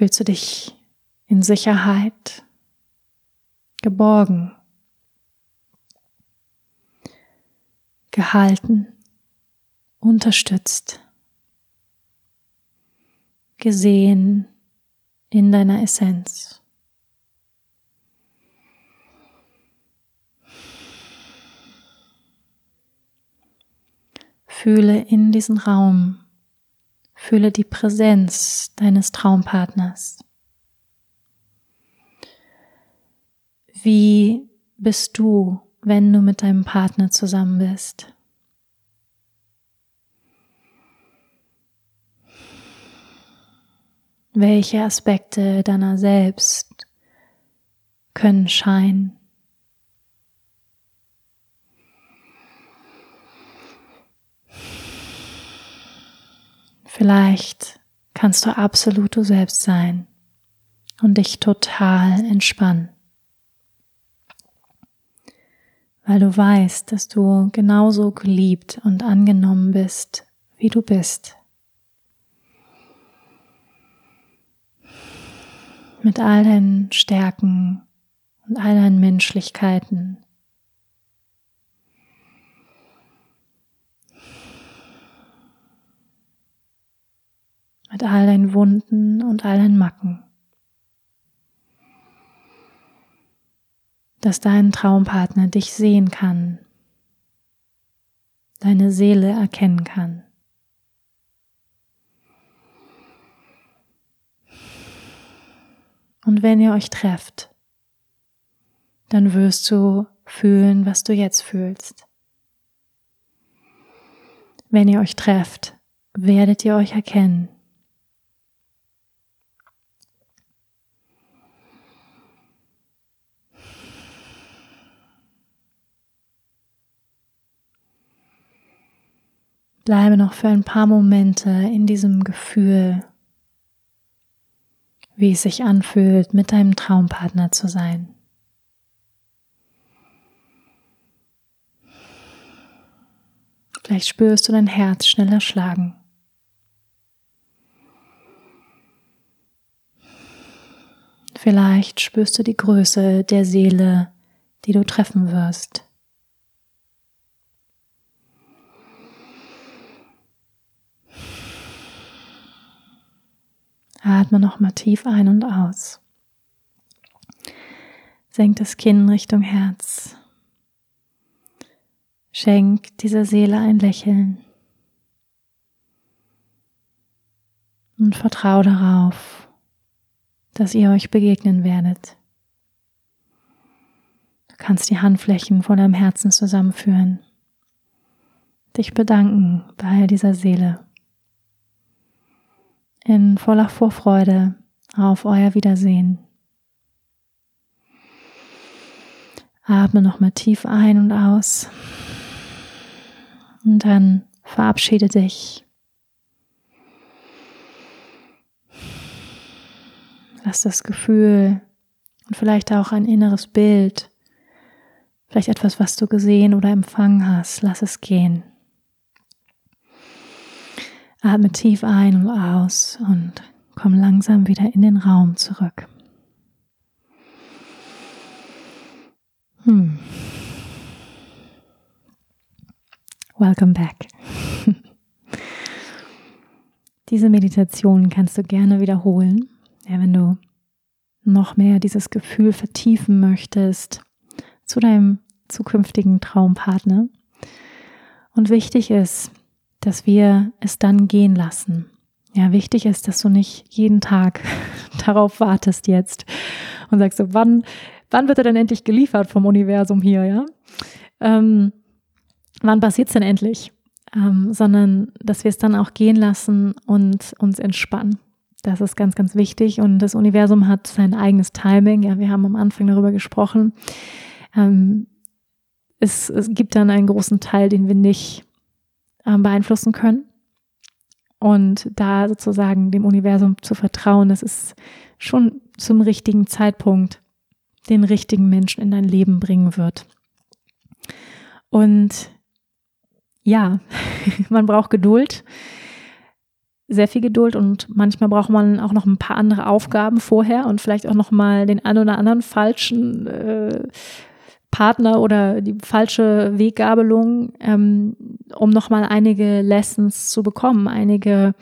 Fühlst du dich in Sicherheit, geborgen, gehalten, unterstützt, gesehen in deiner Essenz. Fühle in diesen Raum Fühle die Präsenz deines Traumpartners. Wie bist du, wenn du mit deinem Partner zusammen bist? Welche Aspekte deiner selbst können scheinen? Vielleicht kannst du absolut du selbst sein und dich total entspannen, weil du weißt, dass du genauso geliebt und angenommen bist, wie du bist. Mit all deinen Stärken und all deinen Menschlichkeiten mit all deinen Wunden und all deinen Macken. Dass dein Traumpartner dich sehen kann, deine Seele erkennen kann. Und wenn ihr euch trefft, dann wirst du fühlen, was du jetzt fühlst. Wenn ihr euch trefft, werdet ihr euch erkennen. Bleibe noch für ein paar Momente in diesem Gefühl, wie es sich anfühlt, mit deinem Traumpartner zu sein. Vielleicht spürst du dein Herz schneller schlagen. Vielleicht spürst du die Größe der Seele, die du treffen wirst. Atme nochmal tief ein und aus. Senk das Kinn Richtung Herz. Schenk dieser Seele ein Lächeln. Und vertrau darauf, dass ihr euch begegnen werdet. Du kannst die Handflächen vor deinem Herzen zusammenführen. Dich bedanken bei dieser Seele in voller Vorfreude auf euer Wiedersehen. Atme nochmal tief ein und aus. Und dann verabschiede dich. Lass das Gefühl und vielleicht auch ein inneres Bild, vielleicht etwas, was du gesehen oder empfangen hast, lass es gehen. Atme tief ein und aus und komm langsam wieder in den Raum zurück. Hm. Welcome back. Diese Meditation kannst du gerne wiederholen, ja, wenn du noch mehr dieses Gefühl vertiefen möchtest zu deinem zukünftigen Traumpartner. Und wichtig ist, dass wir es dann gehen lassen. Ja, wichtig ist, dass du nicht jeden Tag darauf wartest jetzt und sagst so, wann, wann wird er denn endlich geliefert vom Universum hier, ja? Ähm, wann passiert's denn endlich? Ähm, sondern, dass wir es dann auch gehen lassen und uns entspannen. Das ist ganz, ganz wichtig. Und das Universum hat sein eigenes Timing. Ja, wir haben am Anfang darüber gesprochen. Ähm, es, es gibt dann einen großen Teil, den wir nicht beeinflussen können. Und da sozusagen dem Universum zu vertrauen, das ist schon zum richtigen Zeitpunkt den richtigen Menschen in dein Leben bringen wird. Und ja, man braucht Geduld, sehr viel Geduld und manchmal braucht man auch noch ein paar andere Aufgaben vorher und vielleicht auch noch mal den einen oder anderen falschen äh, Partner oder die falsche Weggabelung, ähm, um nochmal einige Lessons zu bekommen, einige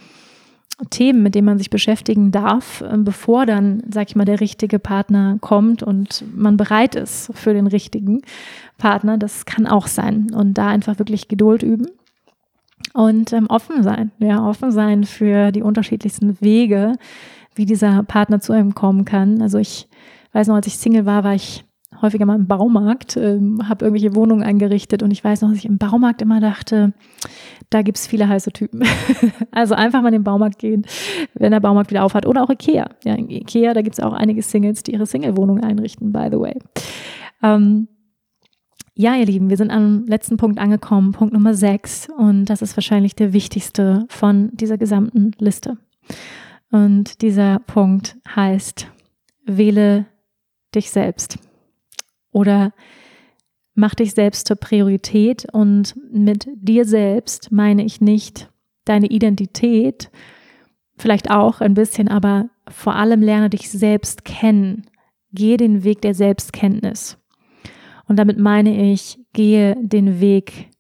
Themen, mit denen man sich beschäftigen darf, äh, bevor dann, sag ich mal, der richtige Partner kommt und man bereit ist für den richtigen Partner. Das kann auch sein. Und da einfach wirklich Geduld üben und ähm, offen sein. Ja, offen sein für die unterschiedlichsten Wege, wie dieser Partner zu einem kommen kann. Also ich weiß noch, als ich Single war, war ich häufiger mal im Baumarkt, ähm, habe irgendwelche Wohnungen eingerichtet und ich weiß noch, dass ich im Baumarkt immer dachte, da gibt's viele heiße Typen. also einfach mal in den Baumarkt gehen, wenn der Baumarkt wieder aufhat. Oder auch Ikea. Ja, Ikea, da gibt's auch einige Singles, die ihre Single-Wohnung einrichten, by the way. Ähm, ja, ihr Lieben, wir sind am letzten Punkt angekommen, Punkt Nummer sechs. Und das ist wahrscheinlich der wichtigste von dieser gesamten Liste. Und dieser Punkt heißt, wähle dich selbst oder mach dich selbst zur Priorität und mit dir selbst meine ich nicht deine Identität, vielleicht auch ein bisschen, aber vor allem lerne dich selbst kennen. Gehe den Weg der Selbstkenntnis. Und damit meine ich, gehe den Weg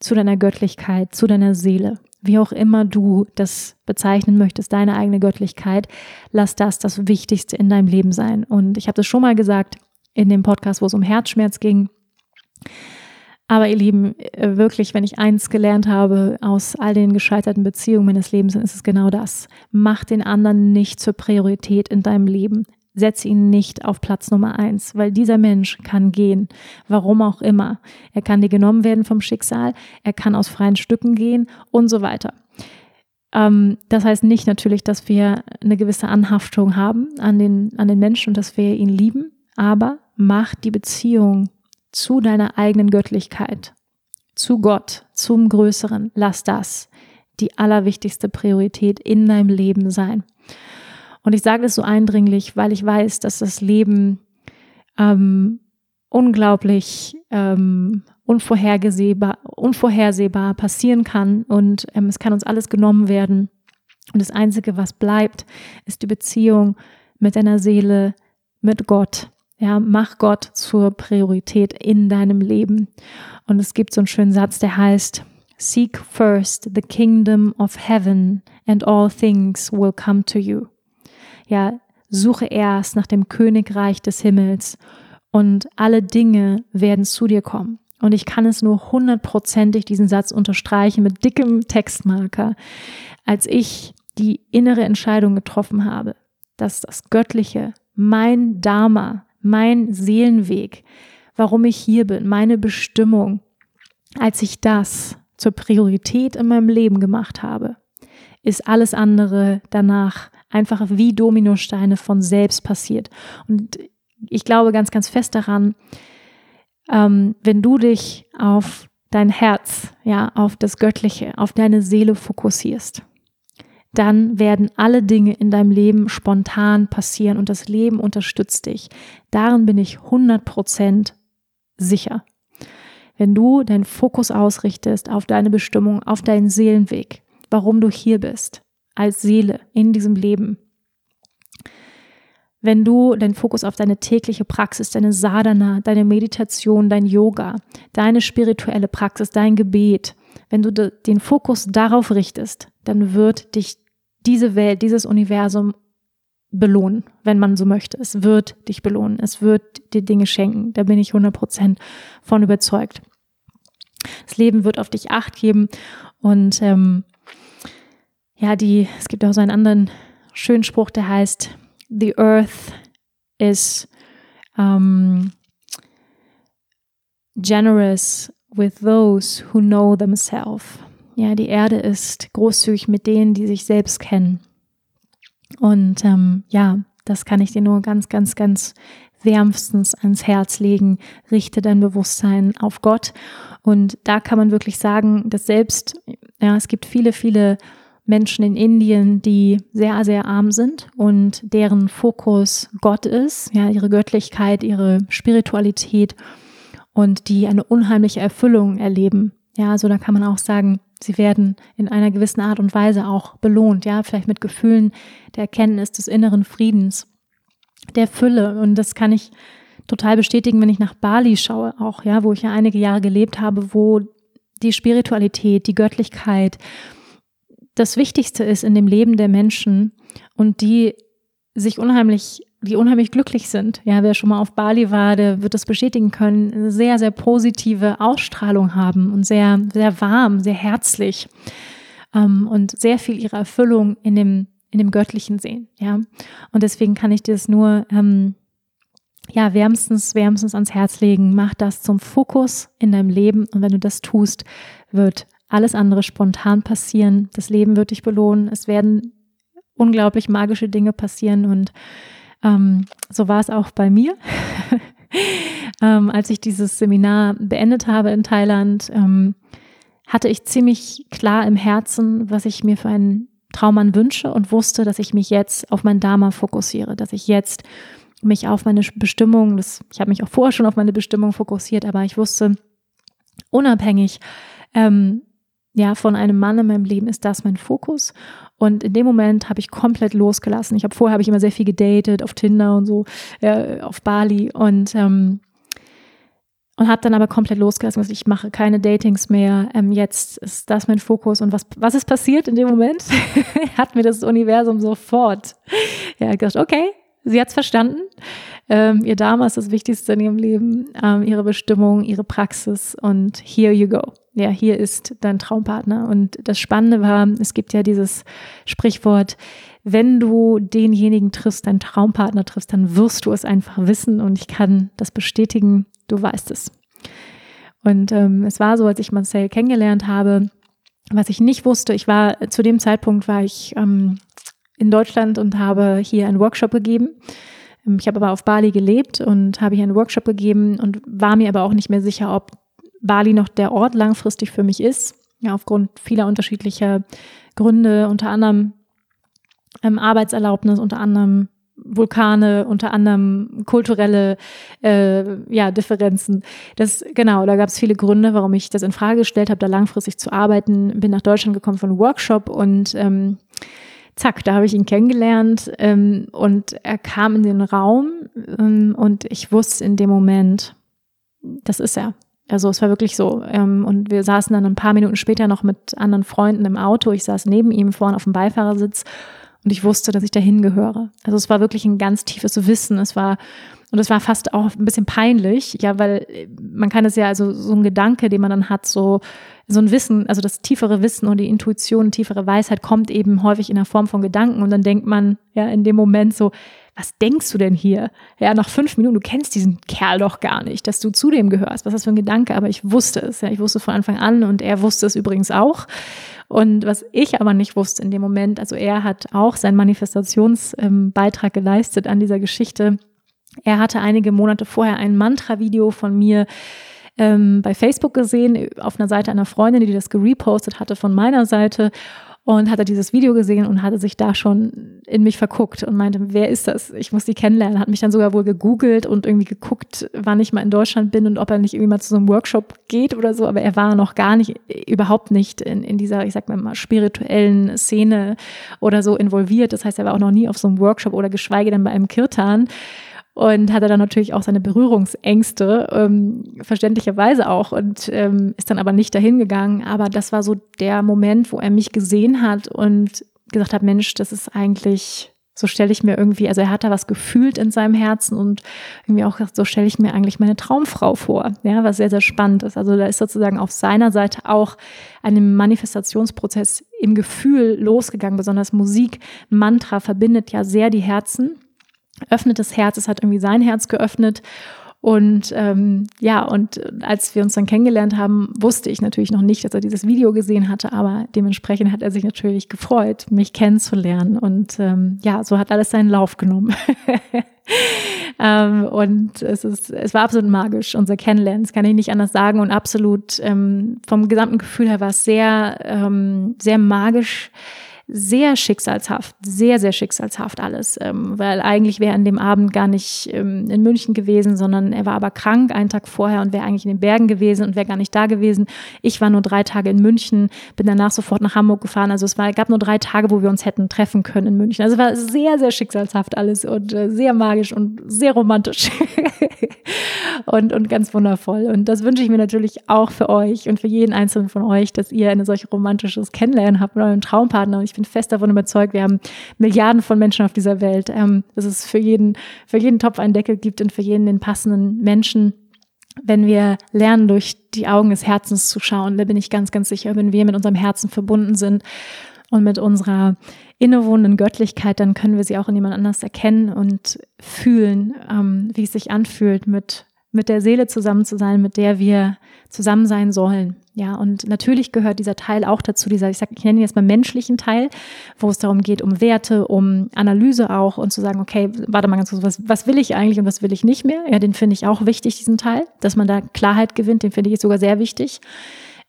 zu deiner Göttlichkeit, zu deiner Seele. Wie auch immer du das bezeichnen möchtest, deine eigene Göttlichkeit, lass das das Wichtigste in deinem Leben sein. Und ich habe das schon mal gesagt, in dem Podcast, wo es um Herzschmerz ging. Aber ihr Lieben, äh, wirklich, wenn ich eins gelernt habe aus all den gescheiterten Beziehungen meines Lebens, dann ist es genau das. Mach den anderen nicht zur Priorität in deinem Leben. setze ihn nicht auf Platz Nummer eins, weil dieser Mensch kann gehen, warum auch immer. Er kann dir genommen werden vom Schicksal, er kann aus freien Stücken gehen und so weiter. Ähm, das heißt nicht natürlich, dass wir eine gewisse Anhaftung haben an den, an den Menschen und dass wir ihn lieben, aber mach die Beziehung zu deiner eigenen Göttlichkeit, zu Gott, zum Größeren, lass das die allerwichtigste Priorität in deinem Leben sein. Und ich sage das so eindringlich, weil ich weiß, dass das Leben ähm, unglaublich ähm, unvorhergesehbar, unvorhersehbar passieren kann und ähm, es kann uns alles genommen werden. Und das Einzige, was bleibt, ist die Beziehung mit deiner Seele, mit Gott. Ja, mach Gott zur Priorität in deinem Leben. Und es gibt so einen schönen Satz, der heißt, Seek first the kingdom of heaven and all things will come to you ja, suche erst nach dem Königreich des Himmels und alle Dinge werden zu dir kommen. Und ich kann es nur hundertprozentig diesen Satz unterstreichen mit dickem Textmarker, als ich die innere Entscheidung getroffen habe, dass das Göttliche, mein Dharma, mein Seelenweg, warum ich hier bin, meine Bestimmung, als ich das zur Priorität in meinem Leben gemacht habe, ist alles andere danach einfach wie Dominosteine von selbst passiert. Und ich glaube ganz, ganz fest daran, ähm, wenn du dich auf dein Herz, ja, auf das Göttliche, auf deine Seele fokussierst, dann werden alle Dinge in deinem Leben spontan passieren und das Leben unterstützt dich. Darin bin ich 100% sicher. Wenn du deinen Fokus ausrichtest auf deine Bestimmung, auf deinen Seelenweg, warum du hier bist, als Seele in diesem Leben. Wenn du deinen Fokus auf deine tägliche Praxis, deine Sadhana, deine Meditation, dein Yoga, deine spirituelle Praxis, dein Gebet, wenn du den Fokus darauf richtest, dann wird dich diese Welt, dieses Universum belohnen, wenn man so möchte. Es wird dich belohnen. Es wird dir Dinge schenken. Da bin ich 100% von überzeugt. Das Leben wird auf dich Acht geben und ähm, ja, die, es gibt auch so einen anderen schönen Spruch, der heißt, The earth is um, generous with those who know themselves. Ja, die Erde ist großzügig mit denen, die sich selbst kennen. Und ähm, ja, das kann ich dir nur ganz, ganz, ganz wärmstens ans Herz legen. Richte dein Bewusstsein auf Gott. Und da kann man wirklich sagen, dass selbst, ja, es gibt viele, viele Menschen in Indien, die sehr, sehr arm sind und deren Fokus Gott ist, ja, ihre Göttlichkeit, ihre Spiritualität und die eine unheimliche Erfüllung erleben. Ja, also da kann man auch sagen, sie werden in einer gewissen Art und Weise auch belohnt, ja, vielleicht mit Gefühlen der Erkenntnis des inneren Friedens, der Fülle. Und das kann ich total bestätigen, wenn ich nach Bali schaue, auch, ja, wo ich ja einige Jahre gelebt habe, wo die Spiritualität, die Göttlichkeit, das Wichtigste ist in dem Leben der Menschen und die sich unheimlich, die unheimlich glücklich sind. Ja, wer schon mal auf Bali war, der wird das bestätigen können, eine sehr, sehr positive Ausstrahlung haben und sehr, sehr warm, sehr herzlich ähm, und sehr viel ihre Erfüllung in dem, in dem Göttlichen sehen. Ja, und deswegen kann ich dir das nur, ähm, ja, wärmstens, wärmstens ans Herz legen. Mach das zum Fokus in deinem Leben und wenn du das tust, wird alles andere spontan passieren. Das Leben wird dich belohnen. Es werden unglaublich magische Dinge passieren und ähm, so war es auch bei mir. ähm, als ich dieses Seminar beendet habe in Thailand, ähm, hatte ich ziemlich klar im Herzen, was ich mir für einen Traummann wünsche und wusste, dass ich mich jetzt auf mein Dharma fokussiere, dass ich jetzt mich auf meine Bestimmung, das, ich habe mich auch vorher schon auf meine Bestimmung fokussiert, aber ich wusste, unabhängig ähm, ja, von einem Mann in meinem Leben ist das mein Fokus. Und in dem Moment habe ich komplett losgelassen. Ich habe vorher habe ich immer sehr viel gedatet auf Tinder und so, äh, auf Bali und ähm, und habe dann aber komplett losgelassen. Also ich mache keine Datings mehr. Ähm, jetzt ist das mein Fokus. Und was, was ist passiert in dem Moment? hat mir das Universum sofort ja, gedacht, okay, sie hat es verstanden. Ähm, ihr Dame ist das Wichtigste in ihrem Leben, ähm, ihre Bestimmung, ihre Praxis und here you go ja, hier ist dein Traumpartner. Und das Spannende war, es gibt ja dieses Sprichwort, wenn du denjenigen triffst, deinen Traumpartner triffst, dann wirst du es einfach wissen und ich kann das bestätigen, du weißt es. Und ähm, es war so, als ich Marcel kennengelernt habe, was ich nicht wusste, ich war zu dem Zeitpunkt war ich ähm, in Deutschland und habe hier einen Workshop gegeben. Ähm, ich habe aber auf Bali gelebt und habe hier einen Workshop gegeben und war mir aber auch nicht mehr sicher, ob Bali noch der Ort langfristig für mich ist. Ja, aufgrund vieler unterschiedlicher Gründe, unter anderem ähm, Arbeitserlaubnis, unter anderem Vulkane, unter anderem kulturelle äh, ja, Differenzen. Das, genau, da gab es viele Gründe, warum ich das in Frage gestellt habe, da langfristig zu arbeiten. Bin nach Deutschland gekommen von einem Workshop und ähm, zack, da habe ich ihn kennengelernt ähm, und er kam in den Raum ähm, und ich wusste in dem Moment, das ist er. Also es war wirklich so. Ähm, und wir saßen dann ein paar Minuten später noch mit anderen Freunden im Auto. Ich saß neben ihm vorne auf dem Beifahrersitz und ich wusste, dass ich dahin gehöre. Also es war wirklich ein ganz tiefes Wissen. Es war, und es war fast auch ein bisschen peinlich, ja, weil man kann es ja, also so ein Gedanke, den man dann hat, so, so ein Wissen, also das tiefere Wissen und die Intuition, tiefere Weisheit kommt eben häufig in der Form von Gedanken und dann denkt man ja in dem Moment so, was denkst du denn hier? Ja, nach fünf Minuten, du kennst diesen Kerl doch gar nicht, dass du zu dem gehörst. Was ist das für ein Gedanke? Aber ich wusste es, ja, ich wusste von Anfang an und er wusste es übrigens auch. Und was ich aber nicht wusste in dem Moment, also er hat auch seinen Manifestationsbeitrag ähm, geleistet an dieser Geschichte. Er hatte einige Monate vorher ein Mantra-Video von mir ähm, bei Facebook gesehen, auf einer Seite einer Freundin, die das gerepostet hatte von meiner Seite und hatte dieses Video gesehen und hatte sich da schon in mich verguckt und meinte, wer ist das? Ich muss die kennenlernen. Hat mich dann sogar wohl gegoogelt und irgendwie geguckt, wann ich mal in Deutschland bin und ob er nicht irgendwie mal zu so einem Workshop geht oder so. Aber er war noch gar nicht, überhaupt nicht in, in dieser, ich sag mal, spirituellen Szene oder so involviert. Das heißt, er war auch noch nie auf so einem Workshop oder geschweige denn bei einem Kirtan und hatte dann natürlich auch seine Berührungsängste, ähm, verständlicherweise auch, und ähm, ist dann aber nicht dahin gegangen. Aber das war so der Moment, wo er mich gesehen hat und gesagt hat, Mensch, das ist eigentlich, so stelle ich mir irgendwie, also er hat da was gefühlt in seinem Herzen und irgendwie auch so stelle ich mir eigentlich meine Traumfrau vor, ja, was sehr, sehr spannend ist. Also da ist sozusagen auf seiner Seite auch ein Manifestationsprozess im Gefühl losgegangen, besonders Musik, Mantra verbindet ja sehr die Herzen öffnet das Herz, es hat irgendwie sein Herz geöffnet. Und ähm, ja, und als wir uns dann kennengelernt haben, wusste ich natürlich noch nicht, dass er dieses Video gesehen hatte, aber dementsprechend hat er sich natürlich gefreut, mich kennenzulernen. Und ähm, ja, so hat alles seinen Lauf genommen. ähm, und es ist, es war absolut magisch, unser Kennenlernen, das kann ich nicht anders sagen. Und absolut ähm, vom gesamten Gefühl her war es sehr, ähm, sehr magisch sehr schicksalshaft, sehr, sehr schicksalshaft alles, ähm, weil eigentlich wäre er an dem Abend gar nicht ähm, in München gewesen, sondern er war aber krank einen Tag vorher und wäre eigentlich in den Bergen gewesen und wäre gar nicht da gewesen. Ich war nur drei Tage in München, bin danach sofort nach Hamburg gefahren. Also es war, gab nur drei Tage, wo wir uns hätten treffen können in München. Also es war sehr, sehr schicksalshaft alles und äh, sehr magisch und sehr romantisch und, und ganz wundervoll. Und das wünsche ich mir natürlich auch für euch und für jeden einzelnen von euch, dass ihr eine solche romantisches Kennenlernen habt mit eurem Traumpartner. Und ich ich bin fest davon überzeugt, wir haben Milliarden von Menschen auf dieser Welt, ähm, dass es für jeden, für jeden Topf einen Deckel gibt und für jeden den passenden Menschen. Wenn wir lernen, durch die Augen des Herzens zu schauen, da bin ich ganz, ganz sicher, wenn wir mit unserem Herzen verbunden sind und mit unserer innewohnenden Göttlichkeit, dann können wir sie auch in jemand anders erkennen und fühlen, ähm, wie es sich anfühlt, mit, mit der Seele zusammen zu sein, mit der wir zusammen sein sollen. Ja, und natürlich gehört dieser Teil auch dazu, dieser, ich sag, ich nenne ihn jetzt mal menschlichen Teil, wo es darum geht, um Werte, um Analyse auch und zu sagen, okay, warte mal ganz kurz, was, was will ich eigentlich und was will ich nicht mehr? Ja, den finde ich auch wichtig, diesen Teil, dass man da Klarheit gewinnt, den finde ich sogar sehr wichtig.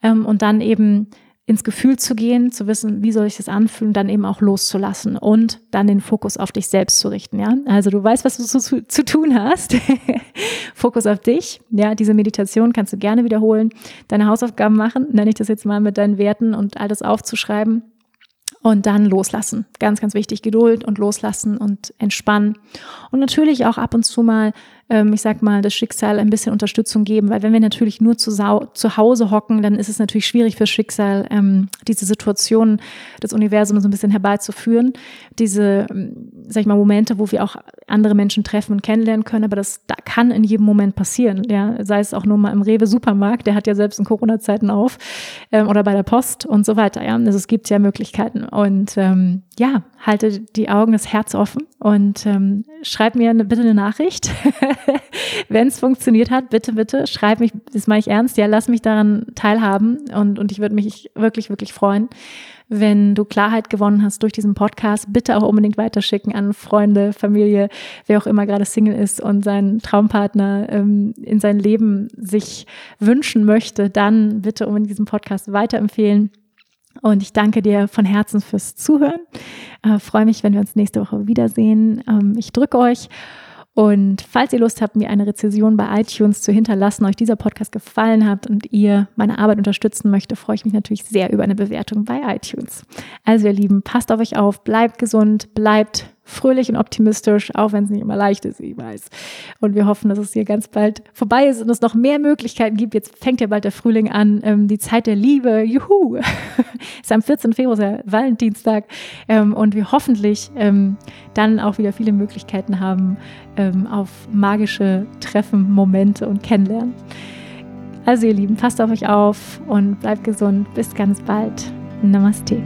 Ähm, und dann eben ins Gefühl zu gehen, zu wissen, wie soll ich das anfühlen, dann eben auch loszulassen und dann den Fokus auf dich selbst zu richten, ja. Also du weißt, was du zu, zu tun hast. Fokus auf dich, ja. Diese Meditation kannst du gerne wiederholen, deine Hausaufgaben machen, nenne ich das jetzt mal mit deinen Werten und all das aufzuschreiben und dann loslassen. Ganz, ganz wichtig, Geduld und loslassen und entspannen. Und natürlich auch ab und zu mal ähm, ich sag mal, das Schicksal ein bisschen Unterstützung geben, weil wenn wir natürlich nur zu, zu Hause hocken, dann ist es natürlich schwierig fürs Schicksal, ähm, diese Situation des Universums so ein bisschen herbeizuführen. Diese, ähm, sag ich mal, Momente, wo wir auch andere Menschen treffen und kennenlernen können, aber das da kann in jedem Moment passieren. Ja, sei es auch nur mal im Rewe-Supermarkt, der hat ja selbst in Corona-Zeiten auf, ähm, oder bei der Post und so weiter. Ja, also es gibt ja Möglichkeiten und ähm, ja, halte die Augen, das Herz offen und ähm, schreib mir eine, bitte eine Nachricht, wenn es funktioniert hat. Bitte, bitte, schreib mich, das meine ich ernst, ja, lass mich daran teilhaben und, und ich würde mich wirklich, wirklich freuen. Wenn du Klarheit gewonnen hast durch diesen Podcast, bitte auch unbedingt weiterschicken an Freunde, Familie, wer auch immer gerade Single ist und seinen Traumpartner ähm, in sein Leben sich wünschen möchte, dann bitte unbedingt diesen Podcast weiterempfehlen. Und ich danke dir von Herzen fürs Zuhören. Äh, freue mich, wenn wir uns nächste Woche wiedersehen. Ähm, ich drücke euch. Und falls ihr Lust habt, mir eine Rezession bei iTunes zu hinterlassen, euch dieser Podcast gefallen hat und ihr meine Arbeit unterstützen möchte, freue ich mich natürlich sehr über eine Bewertung bei iTunes. Also ihr Lieben, passt auf euch auf, bleibt gesund, bleibt fröhlich und optimistisch, auch wenn es nicht immer leicht ist, ich weiß. Und wir hoffen, dass es hier ganz bald vorbei ist und es noch mehr Möglichkeiten gibt. Jetzt fängt ja bald der Frühling an, ähm, die Zeit der Liebe, juhu, ist am 14. Februar, ist ja Valentinstag ähm, und wir hoffentlich ähm, dann auch wieder viele Möglichkeiten haben ähm, auf magische Treffen, Momente und Kennenlernen. Also ihr Lieben, passt auf euch auf und bleibt gesund. Bis ganz bald. Namaste.